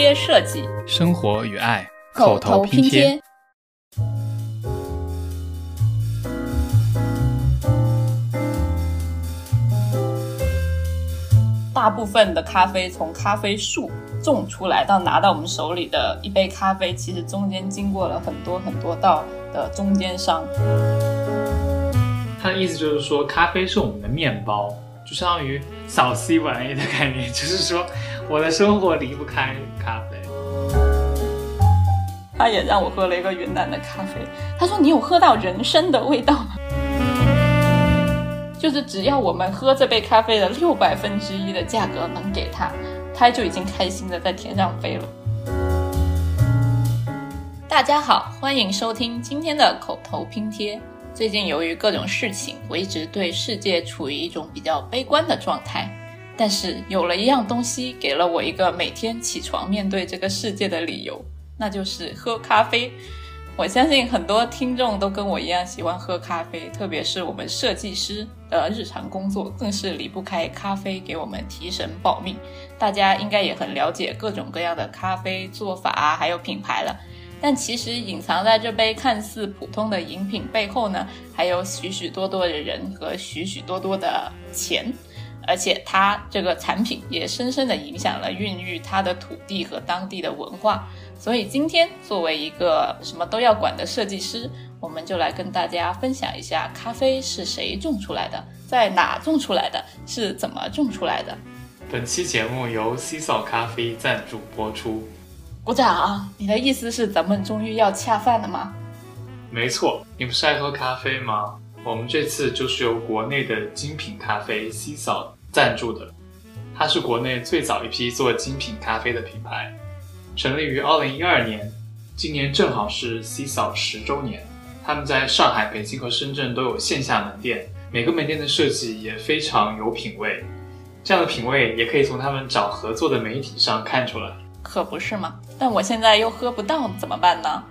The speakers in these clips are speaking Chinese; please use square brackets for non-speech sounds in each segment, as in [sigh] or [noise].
贴设计，生活与爱，口头拼贴。大部分的咖啡从咖啡树种出来到拿到我们手里的一杯咖啡，其实中间经过了很多很多道的中间商。他的意思就是说，咖啡是我们的面包，就相当于早 C 晚 A 的概念，就是说我的生活离不开咖啡。他也让我喝了一个云南的咖啡，他说：“你有喝到人参的味道吗？”就是只要我们喝这杯咖啡的六百分之一的价格能给他，他就已经开心的在天上飞了。大家好，欢迎收听今天的口头拼贴。最近由于各种事情，我一直对世界处于一种比较悲观的状态。但是有了一样东西，给了我一个每天起床面对这个世界的理由，那就是喝咖啡。我相信很多听众都跟我一样喜欢喝咖啡，特别是我们设计师的日常工作更是离不开咖啡给我们提神保命。大家应该也很了解各种各样的咖啡做法啊，还有品牌了。但其实隐藏在这杯看似普通的饮品背后呢，还有许许多多的人和许许多多的钱。而且它这个产品也深深的影响了孕育它的土地和当地的文化。所以今天作为一个什么都要管的设计师，我们就来跟大家分享一下咖啡是谁种出来的，在哪种出来的，是怎么种出来的。本期节目由 C 嫂咖啡赞助播出。鼓掌！你的意思是咱们终于要恰饭了吗？没错，你不是爱喝咖啡吗？我们这次就是由国内的精品咖啡 C 嫂赞助的，它是国内最早一批做精品咖啡的品牌。成立于二零一二年，今年正好是 C 嫂十周年。他们在上海、北京和深圳都有线下门店，每个门店的设计也非常有品味。这样的品味也可以从他们找合作的媒体上看出来，可不是吗？但我现在又喝不到，怎么办呢？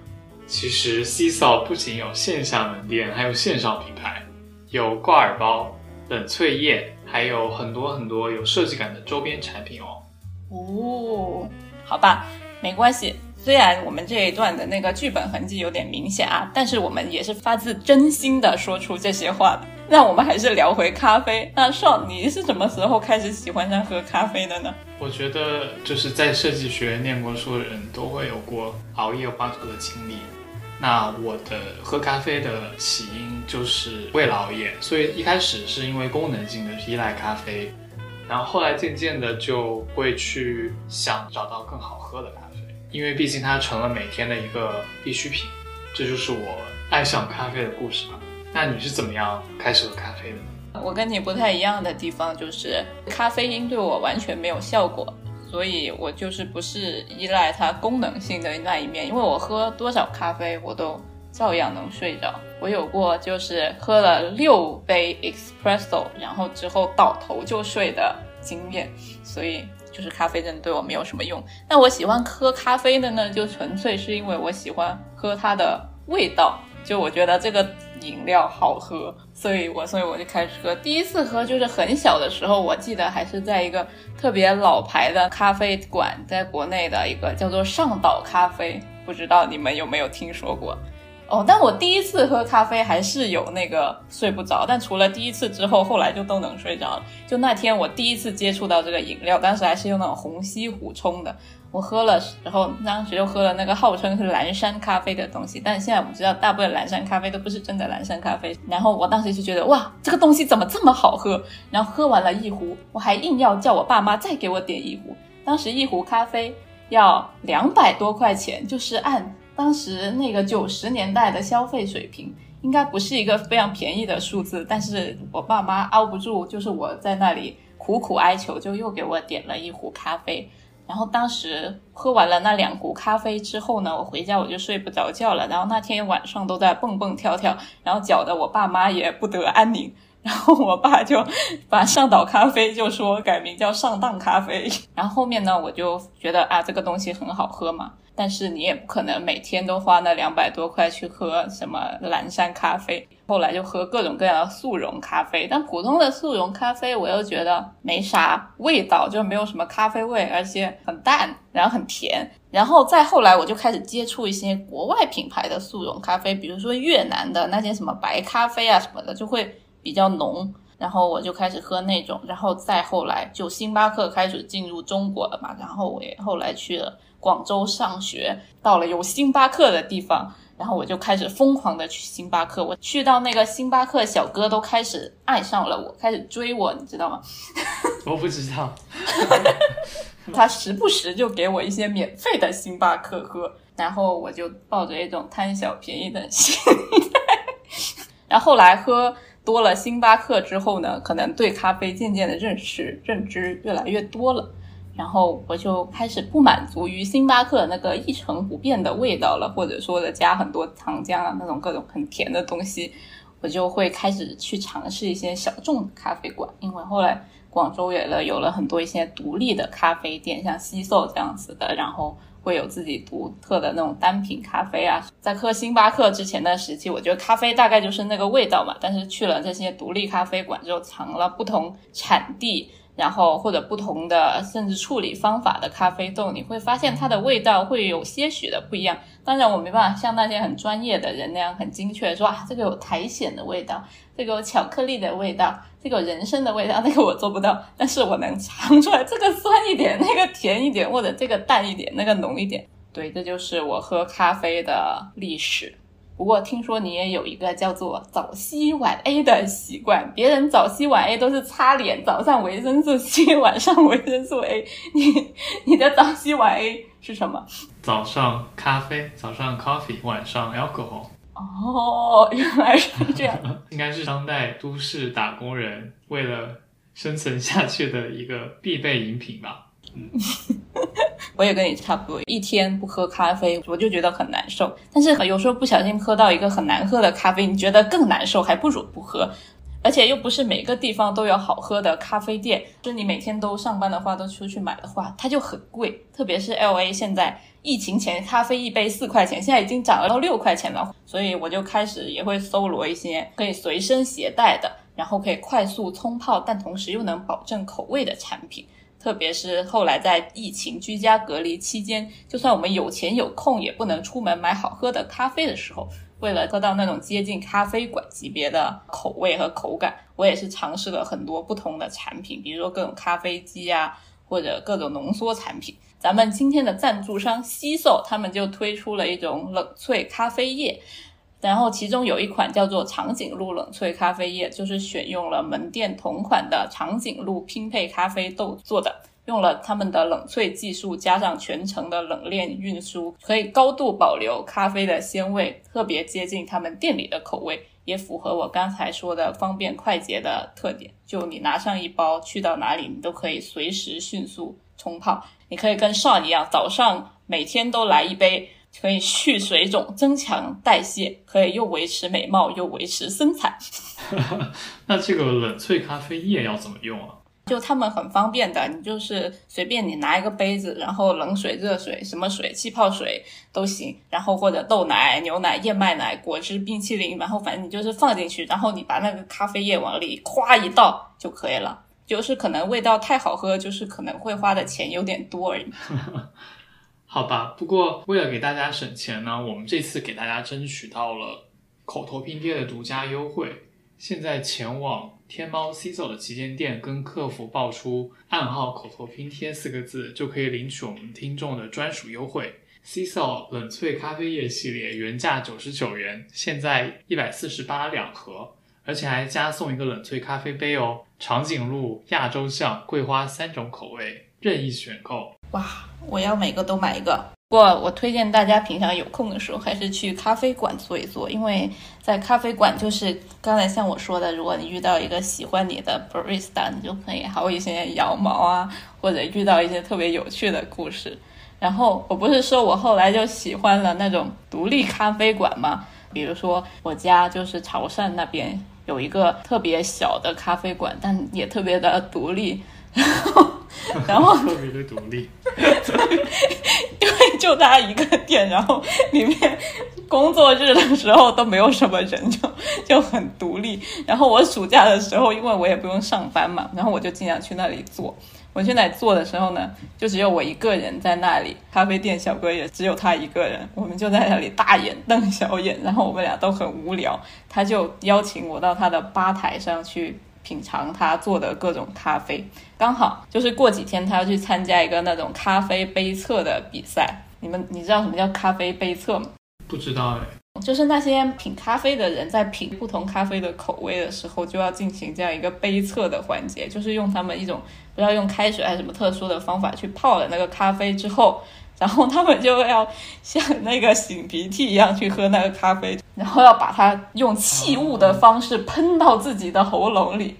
其实 C 嫂不仅有线下门店，还有线上品牌，有挂耳包、冷萃液，还有很多很多有设计感的周边产品哦。哦，好吧。没关系，虽然我们这一段的那个剧本痕迹有点明显啊，但是我们也是发自真心的说出这些话的。那我们还是聊回咖啡。那少，你是什么时候开始喜欢上喝咖啡的呢？我觉得就是在设计学院念过书的人都会有过熬夜画图的经历。那我的喝咖啡的起因就是为了熬夜，所以一开始是因为功能性的依赖咖啡，然后后来渐渐的就会去想找到更好喝的咖啡。因为毕竟它成了每天的一个必需品，这就是我爱上咖啡的故事吧。那你是怎么样开始喝咖啡的呢？我跟你不太一样的地方就是，咖啡因对我完全没有效果，所以我就是不是依赖它功能性的那一面。因为我喝多少咖啡，我都照样能睡着。我有过就是喝了六杯 espresso，然后之后倒头就睡的经验，所以。就是咖啡真的对我没有什么用。那我喜欢喝咖啡的呢，就纯粹是因为我喜欢喝它的味道，就我觉得这个饮料好喝，所以我所以我就开始喝。第一次喝就是很小的时候，我记得还是在一个特别老牌的咖啡馆，在国内的一个叫做上岛咖啡，不知道你们有没有听说过？哦，但我第一次喝咖啡还是有那个睡不着，但除了第一次之后，后来就都能睡着了。就那天我第一次接触到这个饮料，当时还是用那种红西湖冲的，我喝了，然后当时又喝了那个号称是蓝山咖啡的东西，但是现在我们知道大部分蓝山咖啡都不是真的蓝山咖啡。然后我当时就觉得哇，这个东西怎么这么好喝？然后喝完了一壶，我还硬要叫我爸妈再给我点一壶。当时一壶咖啡要两百多块钱，就是按。当时那个九十年代的消费水平应该不是一个非常便宜的数字，但是我爸妈熬不住，就是我在那里苦苦哀求，就又给我点了一壶咖啡。然后当时喝完了那两壶咖啡之后呢，我回家我就睡不着觉了，然后那天晚上都在蹦蹦跳跳，然后搅得我爸妈也不得安宁。然后我爸就把上岛咖啡就说改名叫上当咖啡。然后后面呢，我就觉得啊，这个东西很好喝嘛。但是你也不可能每天都花那两百多块去喝什么蓝山咖啡。后来就喝各种各样的速溶咖啡，但普通的速溶咖啡我又觉得没啥味道，就没有什么咖啡味，而且很淡，然后很甜。然后再后来我就开始接触一些国外品牌的速溶咖啡，比如说越南的那些什么白咖啡啊什么的，就会比较浓。然后我就开始喝那种，然后再后来就星巴克开始进入中国了嘛，然后我也后来去了广州上学，到了有星巴克的地方。然后我就开始疯狂的去星巴克，我去到那个星巴克小哥都开始爱上了我，开始追我，你知道吗？[laughs] 我不知道，[laughs] 他时不时就给我一些免费的星巴克喝，然后我就抱着一种贪小便宜的心态。然后后来喝多了星巴克之后呢，可能对咖啡渐渐的认识认知越来越多了。然后我就开始不满足于星巴克那个一成不变的味道了，或者说的加很多糖浆啊那种各种很甜的东西，我就会开始去尝试一些小众的咖啡馆。因为后来广州也了有了很多一些独立的咖啡店，像西寿这样子的，然后会有自己独特的那种单品咖啡啊。在喝星巴克之前的时期，我觉得咖啡大概就是那个味道嘛。但是去了这些独立咖啡馆之后，尝了不同产地。然后或者不同的甚至处理方法的咖啡豆，你会发现它的味道会有些许的不一样。当然，我没办法像那些很专业的人那样很精确说啊，这个有苔藓的味道，这个有巧克力的味道，这个有人参的味道，[laughs] 那个我做不到。但是我能尝出来，这个酸一点，那个甜一点，或者这个淡一点，那个浓一点。对，这就是我喝咖啡的历史。不过听说你也有一个叫做早 C 晚 A 的习惯，别人早 C 晚 A 都是擦脸，早上维生素 C，晚上维生素 A，你你的早 C 晚 A 是什么？早上咖啡，早上 coffee，晚上 alcohol。哦，原来是这样。[laughs] 应该是当代都市打工人为了生存下去的一个必备饮品吧。[laughs] 我也跟你差不多，一天不喝咖啡我就觉得很难受。但是有时候不小心喝到一个很难喝的咖啡，你觉得更难受，还不如不喝。而且又不是每个地方都有好喝的咖啡店，就你每天都上班的话，都出去买的话，它就很贵。特别是 L A 现在疫情前咖啡一杯四块钱，现在已经涨到六块钱了。所以我就开始也会搜罗一些可以随身携带的，然后可以快速冲泡，但同时又能保证口味的产品。特别是后来在疫情居家隔离期间，就算我们有钱有空，也不能出门买好喝的咖啡的时候，为了喝到那种接近咖啡馆级别的口味和口感，我也是尝试了很多不同的产品，比如说各种咖啡机啊，或者各种浓缩产品。咱们今天的赞助商西寿，他们就推出了一种冷萃咖啡液。然后其中有一款叫做长颈鹿冷萃咖啡液，就是选用了门店同款的长颈鹿拼配咖啡豆做的，用了他们的冷萃技术，加上全程的冷链运输，可以高度保留咖啡的鲜味，特别接近他们店里的口味，也符合我刚才说的方便快捷的特点。就你拿上一包，去到哪里你都可以随时迅速冲泡。你可以跟上一样，早上每天都来一杯。可以去水肿、增强代谢，可以又维持美貌又维持身材。[laughs] 那这个冷萃咖啡液要怎么用啊？就他们很方便的，你就是随便你拿一个杯子，然后冷水、热水、什么水、气泡水都行，然后或者豆奶、牛奶、燕麦奶、果汁、冰淇淋，然后反正你就是放进去，然后你把那个咖啡液往里咵一倒就可以了。就是可能味道太好喝，就是可能会花的钱有点多而已。[laughs] 好吧，不过为了给大家省钱呢，我们这次给大家争取到了口头拼贴的独家优惠。现在前往天猫 C 走的旗舰店，跟客服报出暗号“口头拼贴”四个字，就可以领取我们听众的专属优惠。C 走冷萃咖啡液系列原价九十九元，现在一百四十八两盒，而且还加送一个冷萃咖啡杯哦。长颈鹿、亚洲象、桂花三种口味，任意选购。哇，我要每个都买一个。不过我推荐大家平常有空的时候，还是去咖啡馆坐一坐，因为在咖啡馆就是刚才像我说的，如果你遇到一个喜欢你的 barista，你就可以薅一些羊毛啊，或者遇到一些特别有趣的故事。然后我不是说我后来就喜欢了那种独立咖啡馆吗？比如说我家就是潮汕那边有一个特别小的咖啡馆，但也特别的独立。然后，然后 [laughs] 特别的独立。因为就他一个店，然后里面工作日的时候都没有什么人，就就很独立。然后我暑假的时候，因为我也不用上班嘛，然后我就经常去那里做。我去那里做的时候呢，就只有我一个人在那里，咖啡店小哥也只有他一个人，我们就在那里大眼瞪小眼，然后我们俩都很无聊。他就邀请我到他的吧台上去品尝他做的各种咖啡，刚好就是过几天他要去参加一个那种咖啡杯测的比赛。你们你知道什么叫咖啡杯测吗？不知道哎。就是那些品咖啡的人在品不同咖啡的口味的时候，就要进行这样一个杯测的环节，就是用他们一种不知道用开水还是什么特殊的方法去泡了那个咖啡之后，然后他们就要像那个擤鼻涕一样去喝那个咖啡，然后要把它用气雾的方式喷到自己的喉咙里，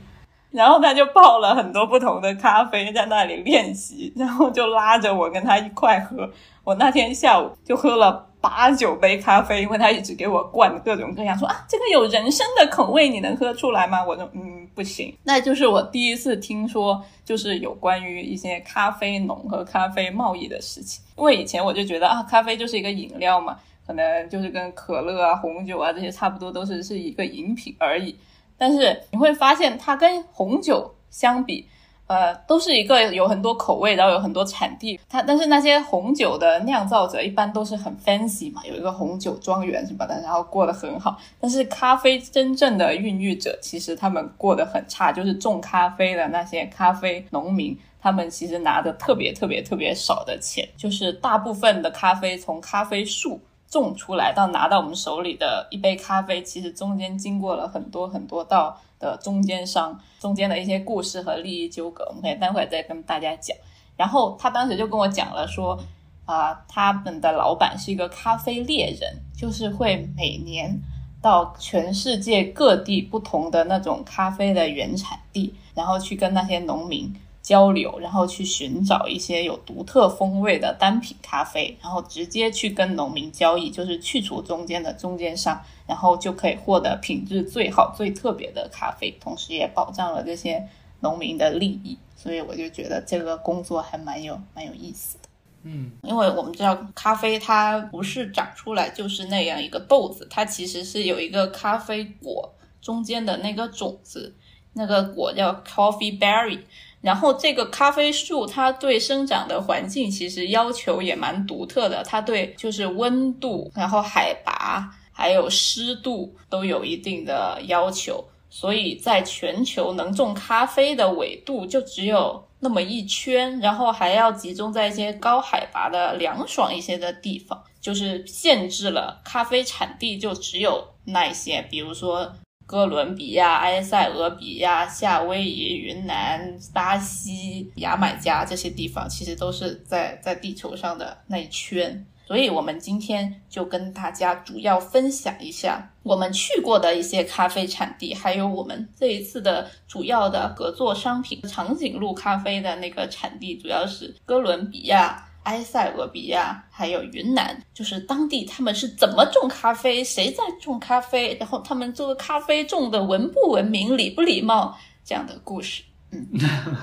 然后他就泡了很多不同的咖啡在那里练习，然后就拉着我跟他一块喝。我那天下午就喝了。八九杯咖啡，因为他一直给我灌各种各样，说啊，这个有人参的口味，你能喝出来吗？我说嗯，不行。那就是我第一次听说，就是有关于一些咖啡农和咖啡贸易的事情。因为以前我就觉得啊，咖啡就是一个饮料嘛，可能就是跟可乐啊、红酒啊这些差不多，都是是一个饮品而已。但是你会发现，它跟红酒相比。呃，都是一个有很多口味，然后有很多产地。它但是那些红酒的酿造者一般都是很 fancy 嘛，有一个红酒庄园什么的，然后过得很好。但是咖啡真正的孕育者，其实他们过得很差，就是种咖啡的那些咖啡农民，他们其实拿的特别特别特别少的钱，就是大部分的咖啡从咖啡树种出来到拿到我们手里的一杯咖啡，其实中间经过了很多很多道。的中间商中间的一些故事和利益纠葛，我们可以待会再跟大家讲。然后他当时就跟我讲了说，啊，他们的老板是一个咖啡猎人，就是会每年到全世界各地不同的那种咖啡的原产地，然后去跟那些农民。交流，然后去寻找一些有独特风味的单品咖啡，然后直接去跟农民交易，就是去除中间的中间商，然后就可以获得品质最好、最特别的咖啡，同时也保障了这些农民的利益。所以我就觉得这个工作还蛮有蛮有意思的。嗯，因为我们知道咖啡它不是长出来就是那样一个豆子，它其实是有一个咖啡果中间的那个种子，那个果叫 coffee berry。然后这个咖啡树，它对生长的环境其实要求也蛮独特的，它对就是温度、然后海拔还有湿度都有一定的要求，所以在全球能种咖啡的纬度就只有那么一圈，然后还要集中在一些高海拔的凉爽一些的地方，就是限制了咖啡产地就只有那一些，比如说。哥伦比亚、埃塞俄比亚、夏威夷、云南、巴西、牙买加这些地方，其实都是在在地球上的那一圈。所以，我们今天就跟大家主要分享一下我们去过的一些咖啡产地，还有我们这一次的主要的合作商品——长颈鹿咖啡的那个产地，主要是哥伦比亚。埃塞俄比亚还有云南，就是当地他们是怎么种咖啡，谁在种咖啡，然后他们这个咖啡种的文不文明、礼不礼貌这样的故事。嗯，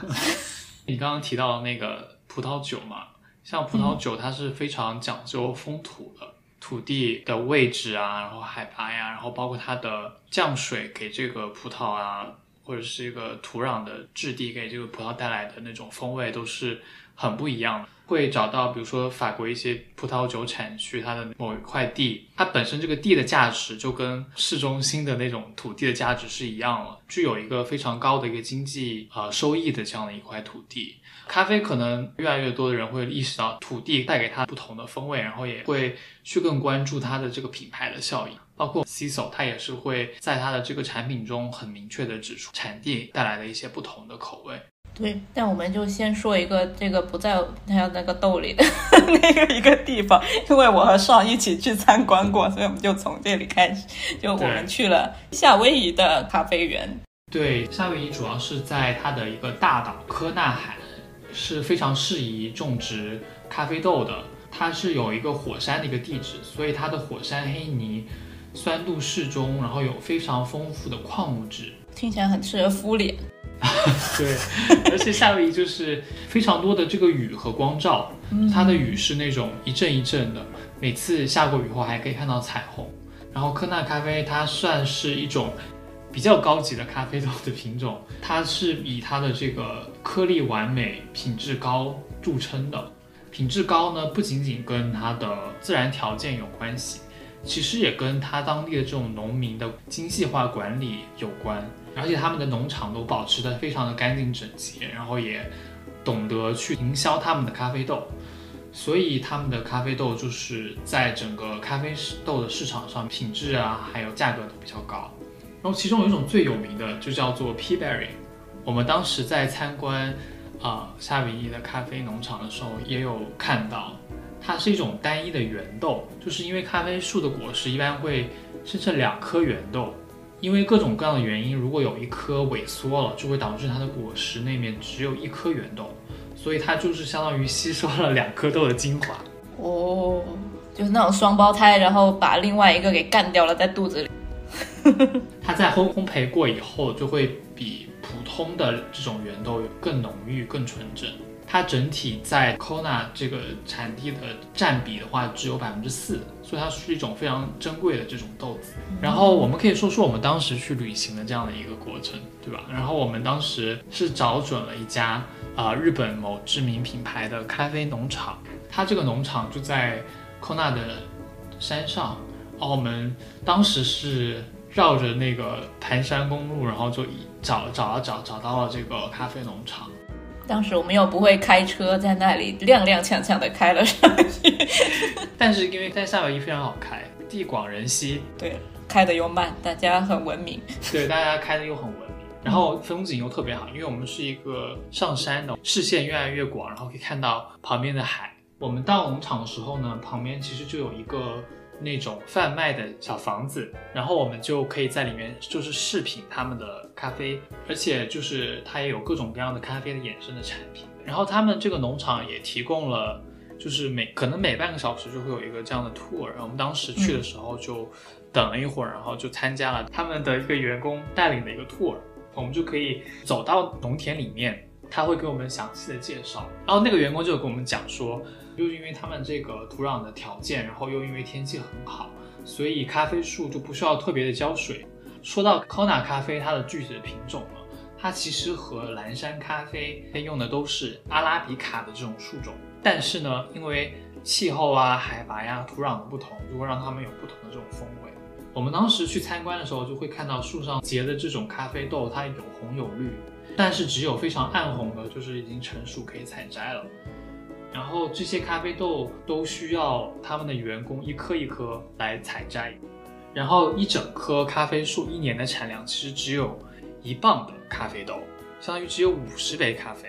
[laughs] 你刚刚提到那个葡萄酒嘛，像葡萄酒它是非常讲究风土的，土地的位置啊，然后海拔呀，然后包括它的降水给这个葡萄啊，或者是一个土壤的质地给这个葡萄带来的那种风味都是很不一样的。会找到，比如说法国一些葡萄酒产区，它的某一块地，它本身这个地的价值就跟市中心的那种土地的价值是一样了，具有一个非常高的一个经济呃收益的这样的一块土地。咖啡可能越来越多的人会意识到土地带给它不同的风味，然后也会去更关注它的这个品牌的效应。包括 c i s o 它也是会在它的这个产品中很明确的指出产地带来的一些不同的口味。对，但我们就先说一个这个不在他那个豆里的 [laughs] 那个一个地方，因为我和尚一起去参观过，所以我们就从这里开始。就我们去了夏威夷的咖啡园。对，夏威夷主要是在它的一个大岛科纳海，是非常适宜种植咖啡豆的。它是有一个火山的一个地质，所以它的火山黑泥酸度适中，然后有非常丰富的矿物质，听起来很适合敷脸。[laughs] 对，而且夏威夷就是非常多的这个雨和光照，它的雨是那种一阵一阵的，每次下过雨后还可以看到彩虹。然后科纳咖啡它算是一种比较高级的咖啡豆的品种，它是以它的这个颗粒完美、品质高著称的。品质高呢，不仅仅跟它的自然条件有关系，其实也跟它当地的这种农民的精细化管理有关。而且他们的农场都保持得非常的干净整洁，然后也懂得去营销他们的咖啡豆，所以他们的咖啡豆就是在整个咖啡豆的市场上品质啊，还有价格都比较高。然后其中有一种最有名的就叫做 P Berry，我们当时在参观啊夏威夷的咖啡农场的时候也有看到，它是一种单一的圆豆，就是因为咖啡树的果实一般会生成两颗圆豆。因为各种各样的原因，如果有一颗萎缩了，就会导致它的果实那面只有一颗圆豆，所以它就是相当于吸收了两颗豆的精华。哦，就是那种双胞胎，然后把另外一个给干掉了在肚子里。[laughs] 它在烘烘焙过以后，就会比普通的这种圆豆更浓郁、更纯正。它整体在 Kona 这个产地的占比的话，只有百分之四，所以它是一种非常珍贵的这种豆子。然后我们可以说说我们当时去旅行的这样的一个过程，对吧？然后我们当时是找准了一家啊日本某知名品牌的咖啡农场，它这个农场就在 Kona 的山上。然后我们当时是绕着那个盘山公路，然后就找找啊找找到了这个咖啡农场。当时我们又不会开车，在那里踉踉跄跄的开了上去。但是因为在夏威夷非常好开，地广人稀，对，开的又慢，大家很文明。[laughs] 对，大家开的又很文明，然后风景又特别好，因为我们是一个上山的，视线越来越广，然后可以看到旁边的海。我们到农场的时候呢，旁边其实就有一个。那种贩卖的小房子，然后我们就可以在里面就是试品他们的咖啡，而且就是它也有各种各样的咖啡的衍生的产品。然后他们这个农场也提供了，就是每可能每半个小时就会有一个这样的 tour。然后我们当时去的时候就等了一会儿，然后就参加了他们的一个员工带领的一个 tour，我们就可以走到农田里面，他会给我们详细的介绍。然后那个员工就跟我们讲说。就是因为他们这个土壤的条件，然后又因为天气很好，所以咖啡树就不需要特别的浇水。说到 Kona 咖啡，它的具体的品种呢，它其实和蓝山咖啡用的都是阿拉比卡的这种树种，但是呢，因为气候啊、海拔呀、土壤的不同，就会让它们有不同的这种风味。我们当时去参观的时候，就会看到树上结的这种咖啡豆，它有红有绿，但是只有非常暗红的，就是已经成熟可以采摘了。然后这些咖啡豆都需要他们的员工一颗一颗来采摘，然后一整棵咖啡树一年的产量其实只有一磅的咖啡豆，相当于只有五十杯咖啡。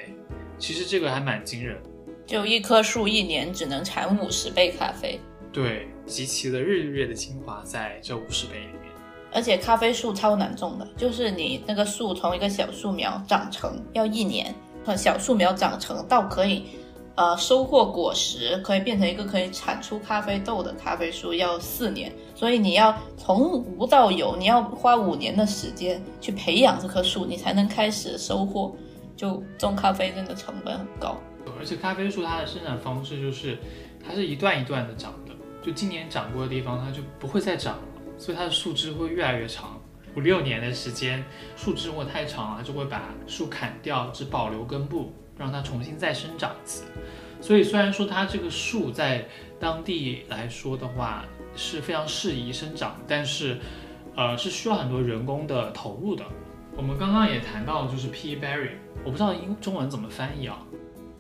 其实这个还蛮惊人，就一棵树一年只能产五十杯咖啡。对，集齐了日月的精华在这五十杯里面。而且咖啡树超难种的，就是你那个树从一个小树苗长成要一年，和小树苗长成到可以。呃，收获果实可以变成一个可以产出咖啡豆的咖啡树，要四年，所以你要从无到有，你要花五年的时间去培养这棵树，你才能开始收获。就种咖啡真的成本很高，而且咖啡树它的生长方式就是它是一段一段的长的，就今年长过的地方它就不会再长了，所以它的树枝会越来越长，五六年的时间，树枝如果太长了，就会把树砍掉，只保留根部。让它重新再生长一次，所以虽然说它这个树在当地来说的话是非常适宜生长，但是，呃，是需要很多人工的投入的。我们刚刚也谈到就是 P berry，我不知道英中文怎么翻译啊？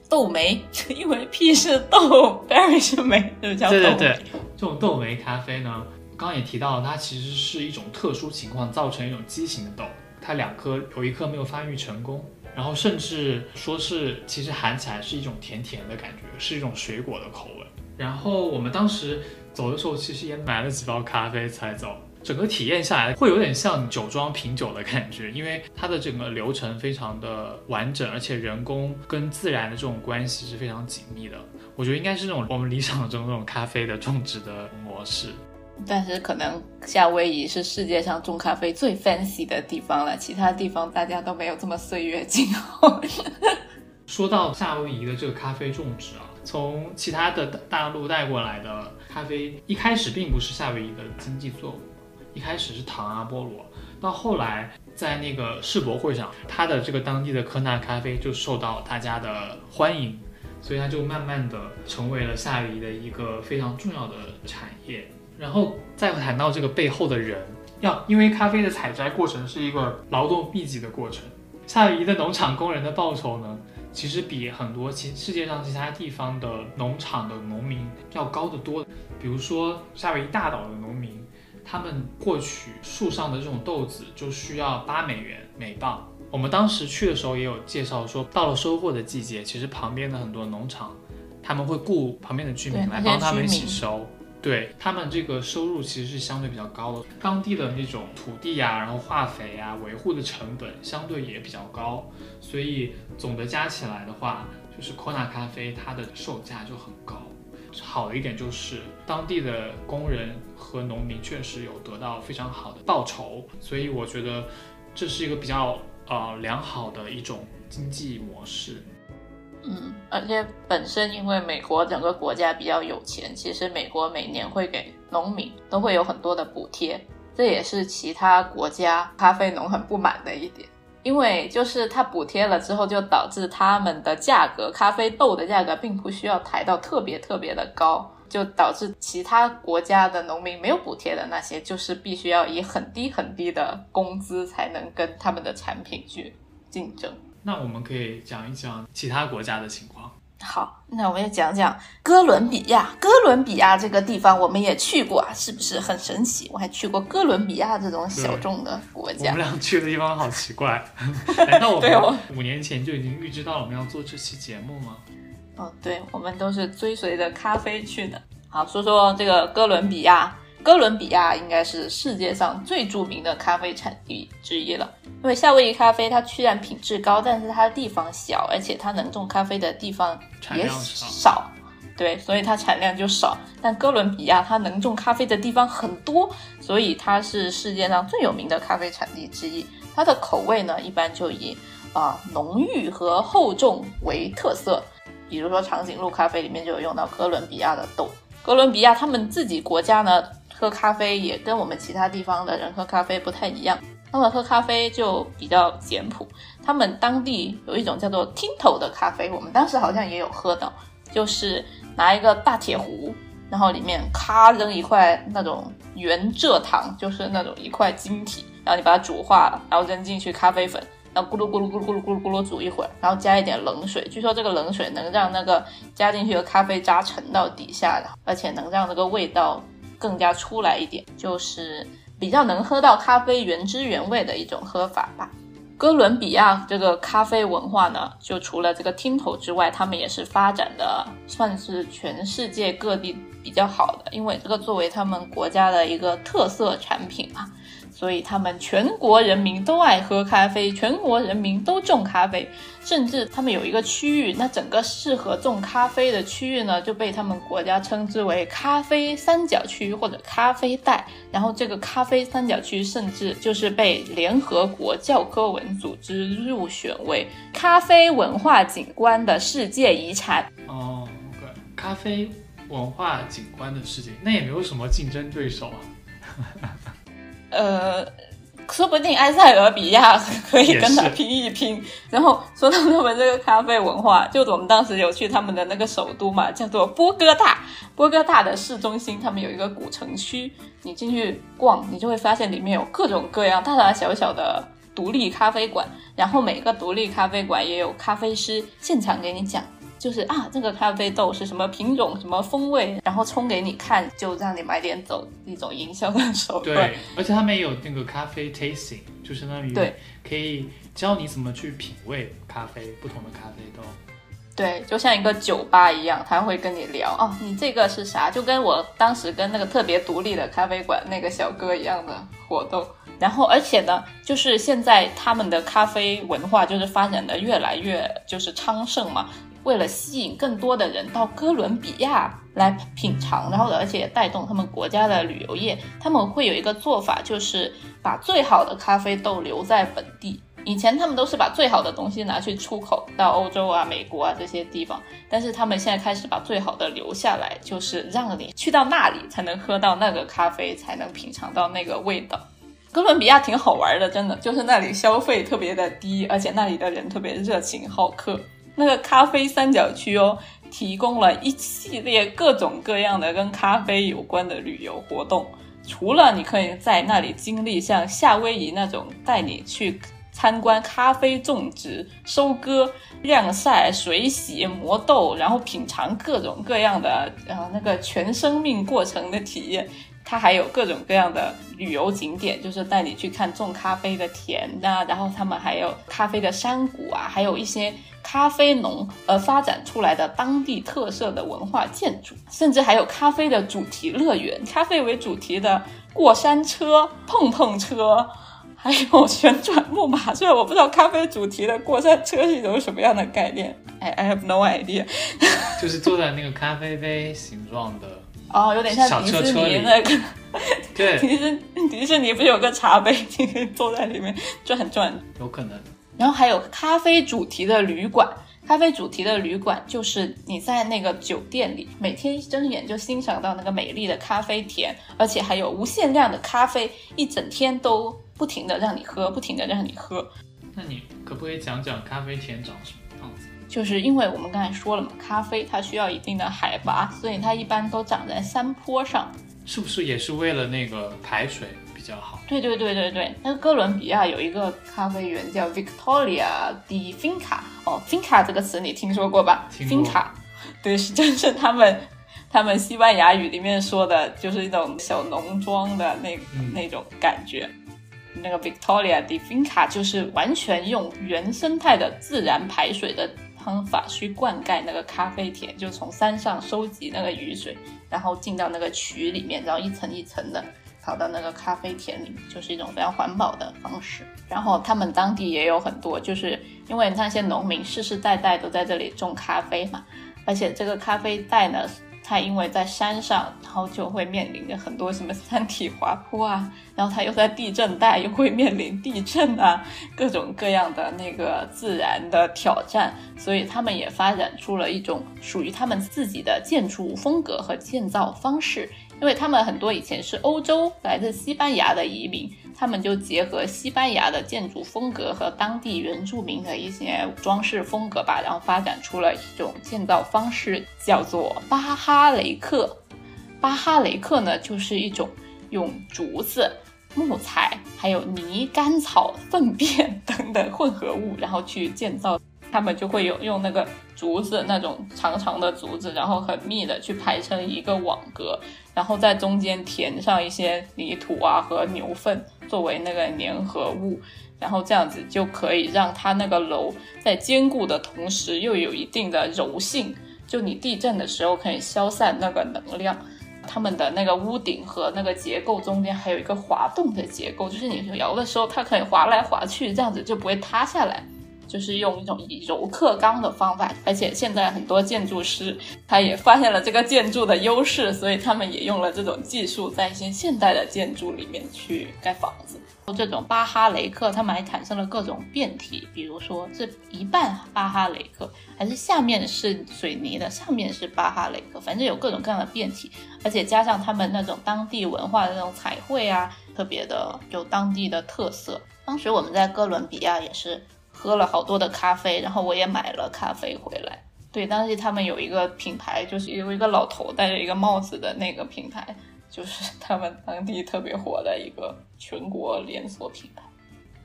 豆梅，[laughs] 因为 P 是豆，berry 是梅，就叫对对对，这种豆梅咖啡呢，刚刚也提到了，它其实是一种特殊情况造成一种畸形的豆，它两颗有一颗没有发育成功。然后甚至说是，其实含起来是一种甜甜的感觉，是一种水果的口味。然后我们当时走的时候，其实也买了几包咖啡才走。整个体验下来，会有点像酒庄品酒的感觉，因为它的整个流程非常的完整，而且人工跟自然的这种关系是非常紧密的。我觉得应该是那种我们理想中那种咖啡的种植的模式。但是可能夏威夷是世界上种咖啡最 fancy 的地方了，其他地方大家都没有这么岁月静好。[laughs] 说到夏威夷的这个咖啡种植啊，从其他的大陆带过来的咖啡，一开始并不是夏威夷的经济作物，一开始是糖阿波罗，到后来在那个世博会上，它的这个当地的科纳咖啡就受到大家的欢迎，所以它就慢慢的成为了夏威夷的一个非常重要的产业。然后再谈到这个背后的人，要因为咖啡的采摘过程是一个劳动密集的过程，夏威夷的农场工人的报酬呢？其实比很多其世界上其他地方的农场的农民要高得多。比如说夏威夷大岛的农民，他们获取树上的这种豆子就需要八美元每磅。我们当时去的时候也有介绍说，到了收获的季节，其实旁边的很多农场他们会雇旁边的居民来帮他们一起收。对他们这个收入其实是相对比较高的，当地的那种土地呀，然后化肥呀，维护的成本相对也比较高，所以总的加起来的话，就是 Kona 咖啡它的售价就很高。好的一点就是当地的工人和农民确实有得到非常好的报酬，所以我觉得这是一个比较呃良好的一种经济模式。嗯，而且本身因为美国整个国家比较有钱，其实美国每年会给农民都会有很多的补贴，这也是其他国家咖啡农很不满的一点。因为就是它补贴了之后，就导致他们的价格，咖啡豆的价格并不需要抬到特别特别的高，就导致其他国家的农民没有补贴的那些，就是必须要以很低很低的工资才能跟他们的产品去竞争。那我们可以讲一讲其他国家的情况。好，那我们也讲讲哥伦比亚。哥伦比亚这个地方我们也去过啊，是不是很神奇？我还去过哥伦比亚这种小众的国家。我们俩去的地方好奇怪。[laughs] [laughs] 难道我们五年前就已经预知到我们要做这期节目吗？哦，对，我们都是追随着咖啡去的。好，说说这个哥伦比亚。哥伦比亚应该是世界上最著名的咖啡产地之一了。因为夏威夷咖啡它虽然品质高，但是它的地方小，而且它能种咖啡的地方也少，对，所以它产量就少。但哥伦比亚它能种咖啡的地方很多，所以它是世界上最有名的咖啡产地之一。它的口味呢，一般就以啊浓郁和厚重为特色。比如说长颈鹿咖啡里面就有用到哥伦比亚的豆。哥伦比亚他们自己国家呢，喝咖啡也跟我们其他地方的人喝咖啡不太一样。他们喝咖啡就比较简朴，他们当地有一种叫做 Tinto 的咖啡，我们当时好像也有喝到，就是拿一个大铁壶，然后里面咔扔一块那种原蔗糖，就是那种一块晶体，然后你把它煮化了，然后扔进去咖啡粉，然后咕噜咕噜咕噜咕噜咕噜咕噜煮一会儿，然后加一点冷水，据说这个冷水能让那个加进去的咖啡渣沉到底下的，而且能让这个味道更加出来一点，就是。比较能喝到咖啡原汁原味的一种喝法吧。哥伦比亚这个咖啡文化呢，就除了这个听头之外，他们也是发展的算是全世界各地比较好的，因为这个作为他们国家的一个特色产品嘛。所以他们全国人民都爱喝咖啡，全国人民都种咖啡，甚至他们有一个区域，那整个适合种咖啡的区域呢，就被他们国家称之为咖啡三角区或者咖啡带。然后这个咖啡三角区甚至就是被联合国教科文组织入选为咖啡文化景观的世界遗产。哦，OK，咖啡文化景观的世界，那也没有什么竞争对手啊。呃，说不定埃塞俄比亚可以跟他拼一拼。然后说到他们这个咖啡文化，就我们当时有去他们的那个首都嘛，叫做波哥大。波哥大的市中心，他们有一个古城区，你进去逛，你就会发现里面有各种各样大大小小的独立咖啡馆。然后每个独立咖啡馆也有咖啡师现场给你讲。就是啊，这个咖啡豆是什么品种、什么风味，然后冲给你看，就让你买点走，一种营销的 [laughs] 手段。对，而且他们也有那个咖啡 tasting，就相当于对，可以教你怎么去品味咖啡，不同的咖啡豆。对，就像一个酒吧一样，他会跟你聊哦，你这个是啥？就跟我当时跟那个特别独立的咖啡馆那个小哥一样的活动。然后，而且呢，就是现在他们的咖啡文化就是发展的越来越就是昌盛嘛。为了吸引更多的人到哥伦比亚来品尝，然后而且带动他们国家的旅游业，他们会有一个做法，就是把最好的咖啡豆留在本地。以前他们都是把最好的东西拿去出口到欧洲啊、美国啊这些地方，但是他们现在开始把最好的留下来，就是让你去到那里才能喝到那个咖啡，才能品尝到那个味道。哥伦比亚挺好玩的，真的，就是那里消费特别的低，而且那里的人特别热情好客。那个咖啡三角区哦，提供了一系列各种各样的跟咖啡有关的旅游活动，除了你可以在那里经历像夏威夷那种带你去。参观咖啡种植、收割、晾晒、水洗、磨豆，然后品尝各种各样的呃那个全生命过程的体验。它还有各种各样的旅游景点，就是带你去看种咖啡的田呐，然后他们还有咖啡的山谷啊，还有一些咖啡农而发展出来的当地特色的文化建筑，甚至还有咖啡的主题乐园，咖啡为主题的过山车、碰碰车。还有旋转木马，[laughs] 虽然我不知道咖啡主题的过山车是一种什么样的概念，I I have no idea。[laughs] [laughs] 就是坐在那个咖啡杯形状的哦，有点像迪士尼那个。对，[laughs] 迪士迪士尼不是有个茶杯，你可以坐在里面转转。有可能。然后还有咖啡主题的旅馆。咖啡主题的旅馆就是你在那个酒店里，每天一睁眼就欣赏到那个美丽的咖啡田，而且还有无限量的咖啡，一整天都不停的让你喝，不停的让你喝。那你可不可以讲讲咖啡田长什么？就是因为我们刚才说了嘛，咖啡它需要一定的海拔，所以它一般都长在山坡上。是不是也是为了那个排水？比较好，对对对对对。那哥伦比亚有一个咖啡园叫 Victoria de Finca，哦，Finca 这个词你听说过吧？Finca，对，是 [laughs] 真是他们他们西班牙语里面说的，就是一种小农庄的那那种感觉。那个 Victoria de Finca 就是完全用原生态的自然排水的方法去灌溉那个咖啡田，就从山上收集那个雨水，然后进到那个渠里面，然后一层一层的。跑到那个咖啡田里面，就是一种非常环保的方式。然后他们当地也有很多，就是因为那些农民世世代代都在这里种咖啡嘛，而且这个咖啡带呢。它因为在山上，然后就会面临着很多什么山体滑坡啊，[laughs] 然后它又在地震带，又会面临地震啊，[laughs] 各种各样的那个自然的挑战，所以他们也发展出了一种属于他们自己的建筑风格和建造方式，因为他们很多以前是欧洲来自西班牙的移民。他们就结合西班牙的建筑风格和当地原住民的一些装饰风格吧，然后发展出了一种建造方式，叫做巴哈雷克。巴哈雷克呢，就是一种用竹子、木材还有泥、干草、粪便 [laughs] 等等混合物，然后去建造。他们就会有用那个竹子，那种长长的竹子，然后很密的去排成一个网格，然后在中间填上一些泥土啊和牛粪作为那个粘合物，然后这样子就可以让它那个楼在坚固的同时又有一定的柔性，就你地震的时候可以消散那个能量。他们的那个屋顶和那个结构中间还有一个滑动的结构，就是你摇的时候它可以滑来滑去，这样子就不会塌下来。就是用一种以柔克刚的方法，而且现在很多建筑师他也发现了这个建筑的优势，所以他们也用了这种技术，在一些现代的建筑里面去盖房子。这种巴哈雷克，他们还产生了各种变体，比如说这一半巴哈雷克，还是下面是水泥的，上面是巴哈雷克，反正有各种各样的变体，而且加上他们那种当地文化的那种彩绘啊，特别的有当地的特色。当时我们在哥伦比亚也是。喝了好多的咖啡，然后我也买了咖啡回来。对，当时他们有一个品牌，就是有一个老头戴着一个帽子的那个品牌，就是 [laughs] 他们当地特别火的一个全国连锁品牌。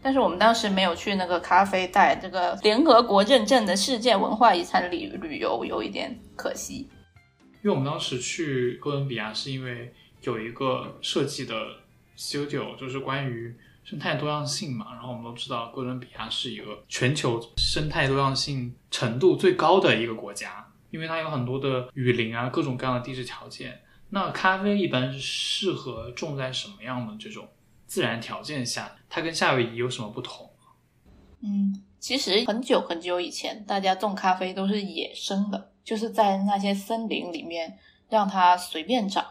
但是我们当时没有去那个咖啡带，这个联合国认证的世界文化遗产旅旅游有一点可惜。因为我们当时去哥伦比亚是因为有一个设计的 studio，就是关于。生态多样性嘛，然后我们都知道哥伦比亚是一个全球生态多样性程度最高的一个国家，因为它有很多的雨林啊，各种各样的地质条件。那咖啡一般适合种在什么样的这种自然条件下？它跟夏威夷有什么不同？嗯，其实很久很久以前，大家种咖啡都是野生的，就是在那些森林里面让它随便长。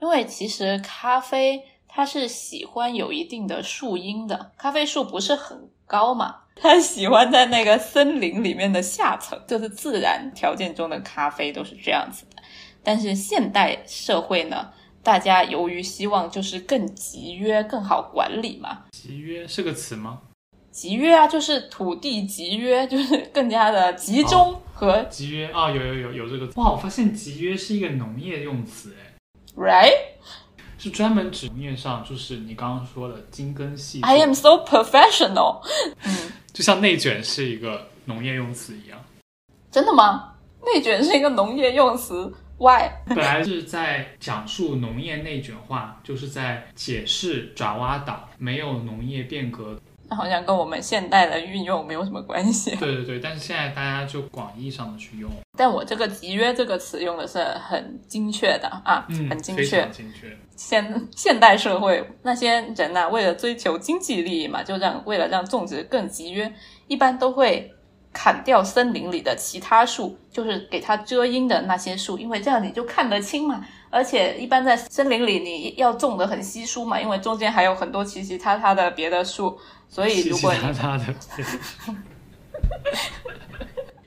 因为其实咖啡它是喜欢有一定的树荫的，咖啡树不是很高嘛，它喜欢在那个森林里面的下层，就是自然条件中的咖啡都是这样子的。但是现代社会呢，大家由于希望就是更集约、更好管理嘛，集约是个词吗？集约啊，就是土地集约，就是更加的集中和集约啊，有有有有这个哇！我发现集约是一个农业用词，哎，right，是专门指农业上，就是你刚刚说的精耕细。I am so professional，嗯，就像内卷是一个农业用词一样，真的吗？内卷是一个农业用词？Why？本来是在讲述农业内卷化，就是在解释爪哇岛没有农业变革。那好像跟我们现代的运用没有什么关系。对对对，但是现在大家就广义上的去用。但我这个“集约”这个词用的是很精确的啊，很精确。精确。现现代社会那些人呢，为了追求经济利益嘛，就让为了让种植更集约，一般都会砍掉森林里的其他树，就是给它遮阴的那些树，因为这样你就看得清嘛。而且一般在森林里，你要种的很稀疏嘛，因为中间还有很多其其他他的别的树，所以如果其他的，[laughs]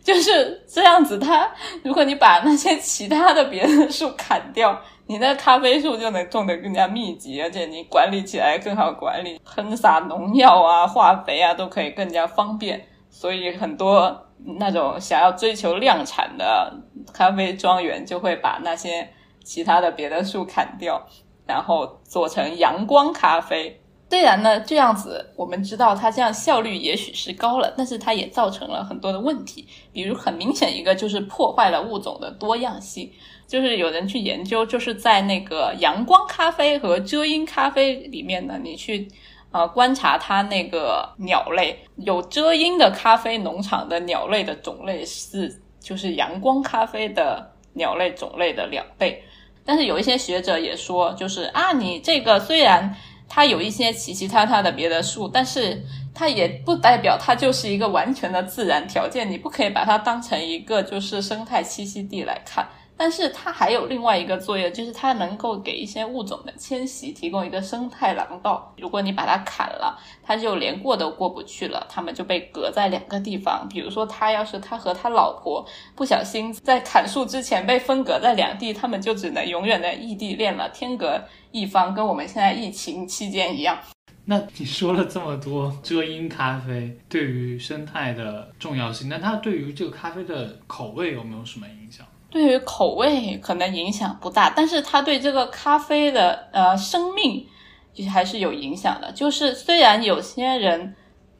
就是这样子。它如果你把那些其他的别的树砍掉，你的咖啡树就能种得更加密集，而且你管理起来更好管理，喷洒农药啊、化肥啊都可以更加方便。所以很多那种想要追求量产的咖啡庄园就会把那些。其他的别的树砍掉，然后做成阳光咖啡。虽然呢这样子，我们知道它这样效率也许是高了，但是它也造成了很多的问题。比如很明显一个就是破坏了物种的多样性。就是有人去研究，就是在那个阳光咖啡和遮阴咖啡里面呢，你去呃观察它那个鸟类，有遮阴的咖啡农场的鸟类的种类是就是阳光咖啡的鸟类种类的两倍。但是有一些学者也说，就是啊，你这个虽然它有一些其其他他的别的树，但是它也不代表它就是一个完全的自然条件，你不可以把它当成一个就是生态栖息地来看。但是它还有另外一个作用，就是它能够给一些物种的迁徙提供一个生态廊道。如果你把它砍了，它就连过都过不去了，它们就被隔在两个地方。比如说，他要是他和他老婆不小心在砍树之前被分隔在两地，他们就只能永远的异地恋了，天隔一方，跟我们现在疫情期间一样。那你说了这么多遮阴咖啡对于生态的重要性，那它对于这个咖啡的口味有没有什么影响？对于口味可能影响不大，但是它对这个咖啡的呃生命其实还是有影响的。就是虽然有些人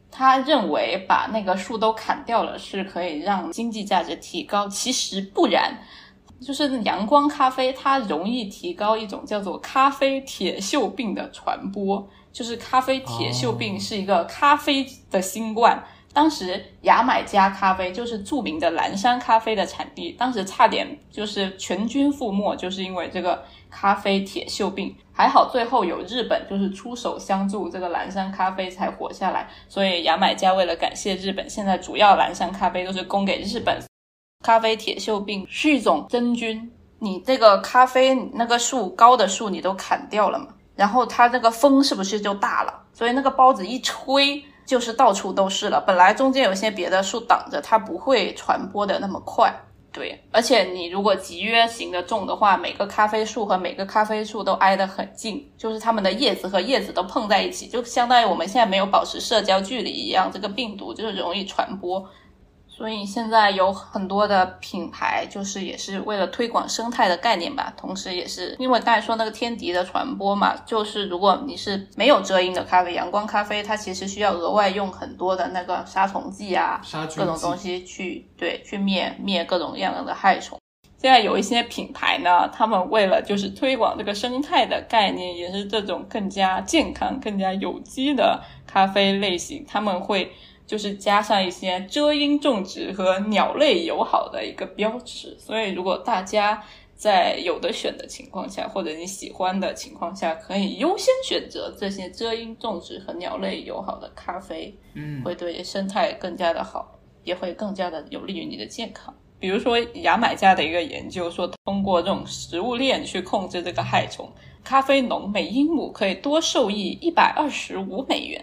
他认为把那个树都砍掉了是可以让经济价值提高，其实不然。就是阳光咖啡它容易提高一种叫做咖啡铁锈病的传播，就是咖啡铁锈病是一个咖啡的新冠。当时牙买加咖啡就是著名的蓝山咖啡的产地，当时差点就是全军覆没，就是因为这个咖啡铁锈病。还好最后有日本就是出手相助，这个蓝山咖啡才活下来。所以牙买加为了感谢日本，现在主要蓝山咖啡都是供给日本。咖啡铁锈病是一种真菌，你这个咖啡那个树高的树你都砍掉了嘛，然后它那个风是不是就大了？所以那个包子一吹。就是到处都是了。本来中间有些别的树挡着，它不会传播的那么快。对，而且你如果集约型的种的话，每个咖啡树和每个咖啡树都挨得很近，就是它们的叶子和叶子都碰在一起，就相当于我们现在没有保持社交距离一样，这个病毒就是容易传播。所以现在有很多的品牌，就是也是为了推广生态的概念吧，同时也是因为刚才说那个天敌的传播嘛，就是如果你是没有遮阴的咖啡，阳光咖啡，它其实需要额外用很多的那个杀虫剂啊，杀各种东西去对去灭灭各种各样的害虫。现在有一些品牌呢，他们为了就是推广这个生态的概念，也是这种更加健康、更加有机的咖啡类型，他们会。就是加上一些遮阴种植和鸟类友好的一个标志，所以如果大家在有的选的情况下，或者你喜欢的情况下，可以优先选择这些遮阴种植和鸟类友好的咖啡，嗯，会对生态更加的好，也会更加的有利于你的健康。比如说牙买加的一个研究说，通过这种食物链去控制这个害虫，咖啡农每英亩可以多受益一百二十五美元。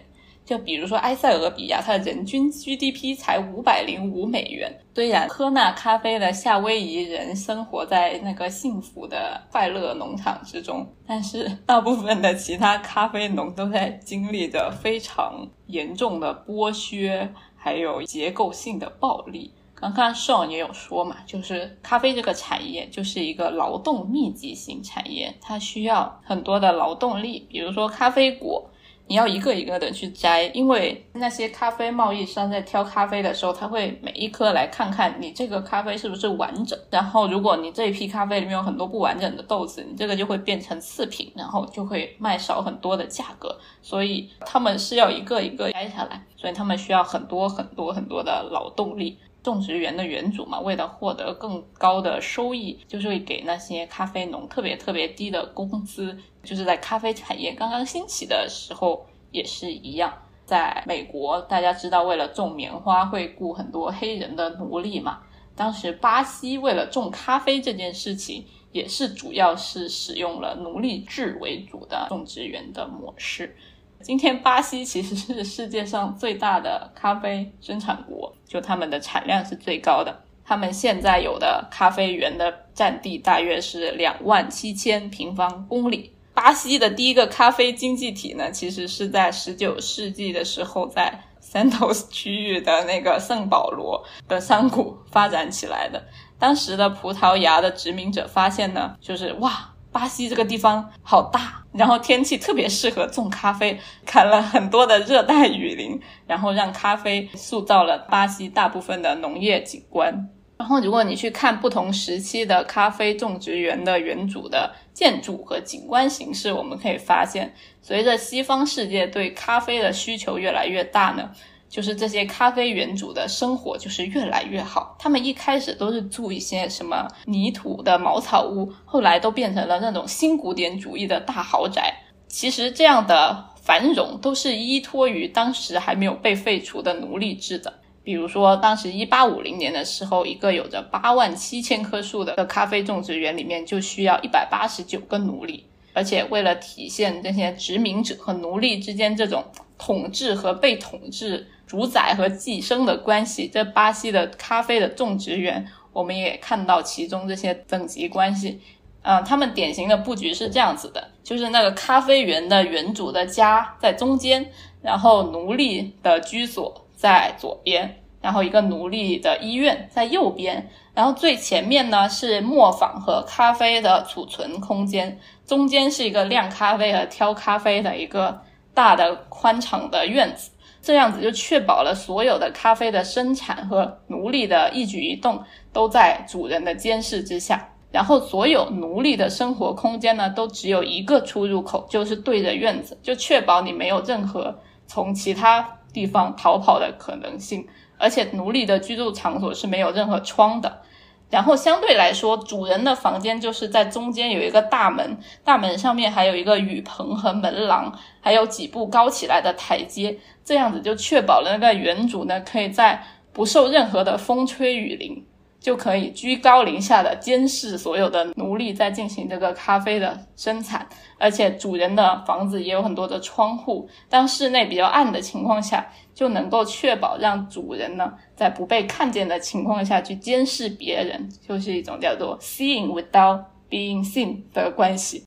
就比如说埃塞俄比亚，它的人均 GDP 才五百零五美元。虽然喝那咖啡的夏威夷人生活在那个幸福的快乐农场之中，但是大部分的其他咖啡农都在经历着非常严重的剥削，还有结构性的暴力。刚刚盛也有说嘛，就是咖啡这个产业就是一个劳动密集型产业，它需要很多的劳动力，比如说咖啡果。你要一个一个的去摘，因为那些咖啡贸易商在挑咖啡的时候，他会每一颗来看看你这个咖啡是不是完整。然后，如果你这一批咖啡里面有很多不完整的豆子，你这个就会变成次品，然后就会卖少很多的价格。所以他们是要一个一个摘下来，所以他们需要很多很多很多的劳动力。种植园的园主嘛，为了获得更高的收益，就是会给那些咖啡农特别特别低的工资。就是在咖啡产业刚刚兴起的时候也是一样。在美国，大家知道为了种棉花会雇很多黑人的奴隶嘛。当时巴西为了种咖啡这件事情，也是主要是使用了奴隶制为主的种植园的模式。今天巴西其实是世界上最大的咖啡生产国，就他们的产量是最高的。他们现在有的咖啡园的占地大约是两万七千平方公里。巴西的第一个咖啡经济体呢，其实是在十九世纪的时候，在 Santos 区域的那个圣保罗的山谷发展起来的。当时的葡萄牙的殖民者发现呢，就是哇。巴西这个地方好大，然后天气特别适合种咖啡，砍了很多的热带雨林，然后让咖啡塑造了巴西大部分的农业景观。然后，如果你去看不同时期的咖啡种植园的园主的建筑和景观形式，我们可以发现，随着西方世界对咖啡的需求越来越大呢。就是这些咖啡园主的生活就是越来越好。他们一开始都是住一些什么泥土的茅草屋，后来都变成了那种新古典主义的大豪宅。其实这样的繁荣都是依托于当时还没有被废除的奴隶制的。比如说，当时一八五零年的时候，一个有着八万七千棵树的咖啡种植园里面就需要一百八十九个奴隶，而且为了体现这些殖民者和奴隶之间这种统治和被统治。主宰和寄生的关系，在巴西的咖啡的种植园，我们也看到其中这些等级关系。嗯，他们典型的布局是这样子的，就是那个咖啡园的园主的家在中间，然后奴隶的居所在左边，然后一个奴隶的医院在右边，然后最前面呢是磨坊和咖啡的储存空间，中间是一个晾咖啡和挑咖啡的一个大的宽敞的院子。这样子就确保了所有的咖啡的生产和奴隶的一举一动都在主人的监视之下，然后所有奴隶的生活空间呢，都只有一个出入口，就是对着院子，就确保你没有任何从其他地方逃跑的可能性，而且奴隶的居住场所是没有任何窗的。然后相对来说，主人的房间就是在中间有一个大门，大门上面还有一个雨棚和门廊，还有几步高起来的台阶，这样子就确保了那个原主呢可以在不受任何的风吹雨淋。就可以居高临下的监视所有的奴隶在进行这个咖啡的生产，而且主人的房子也有很多的窗户，当室内比较暗的情况下，就能够确保让主人呢在不被看见的情况下去监视别人，就是一种叫做 seeing without being seen 的关系。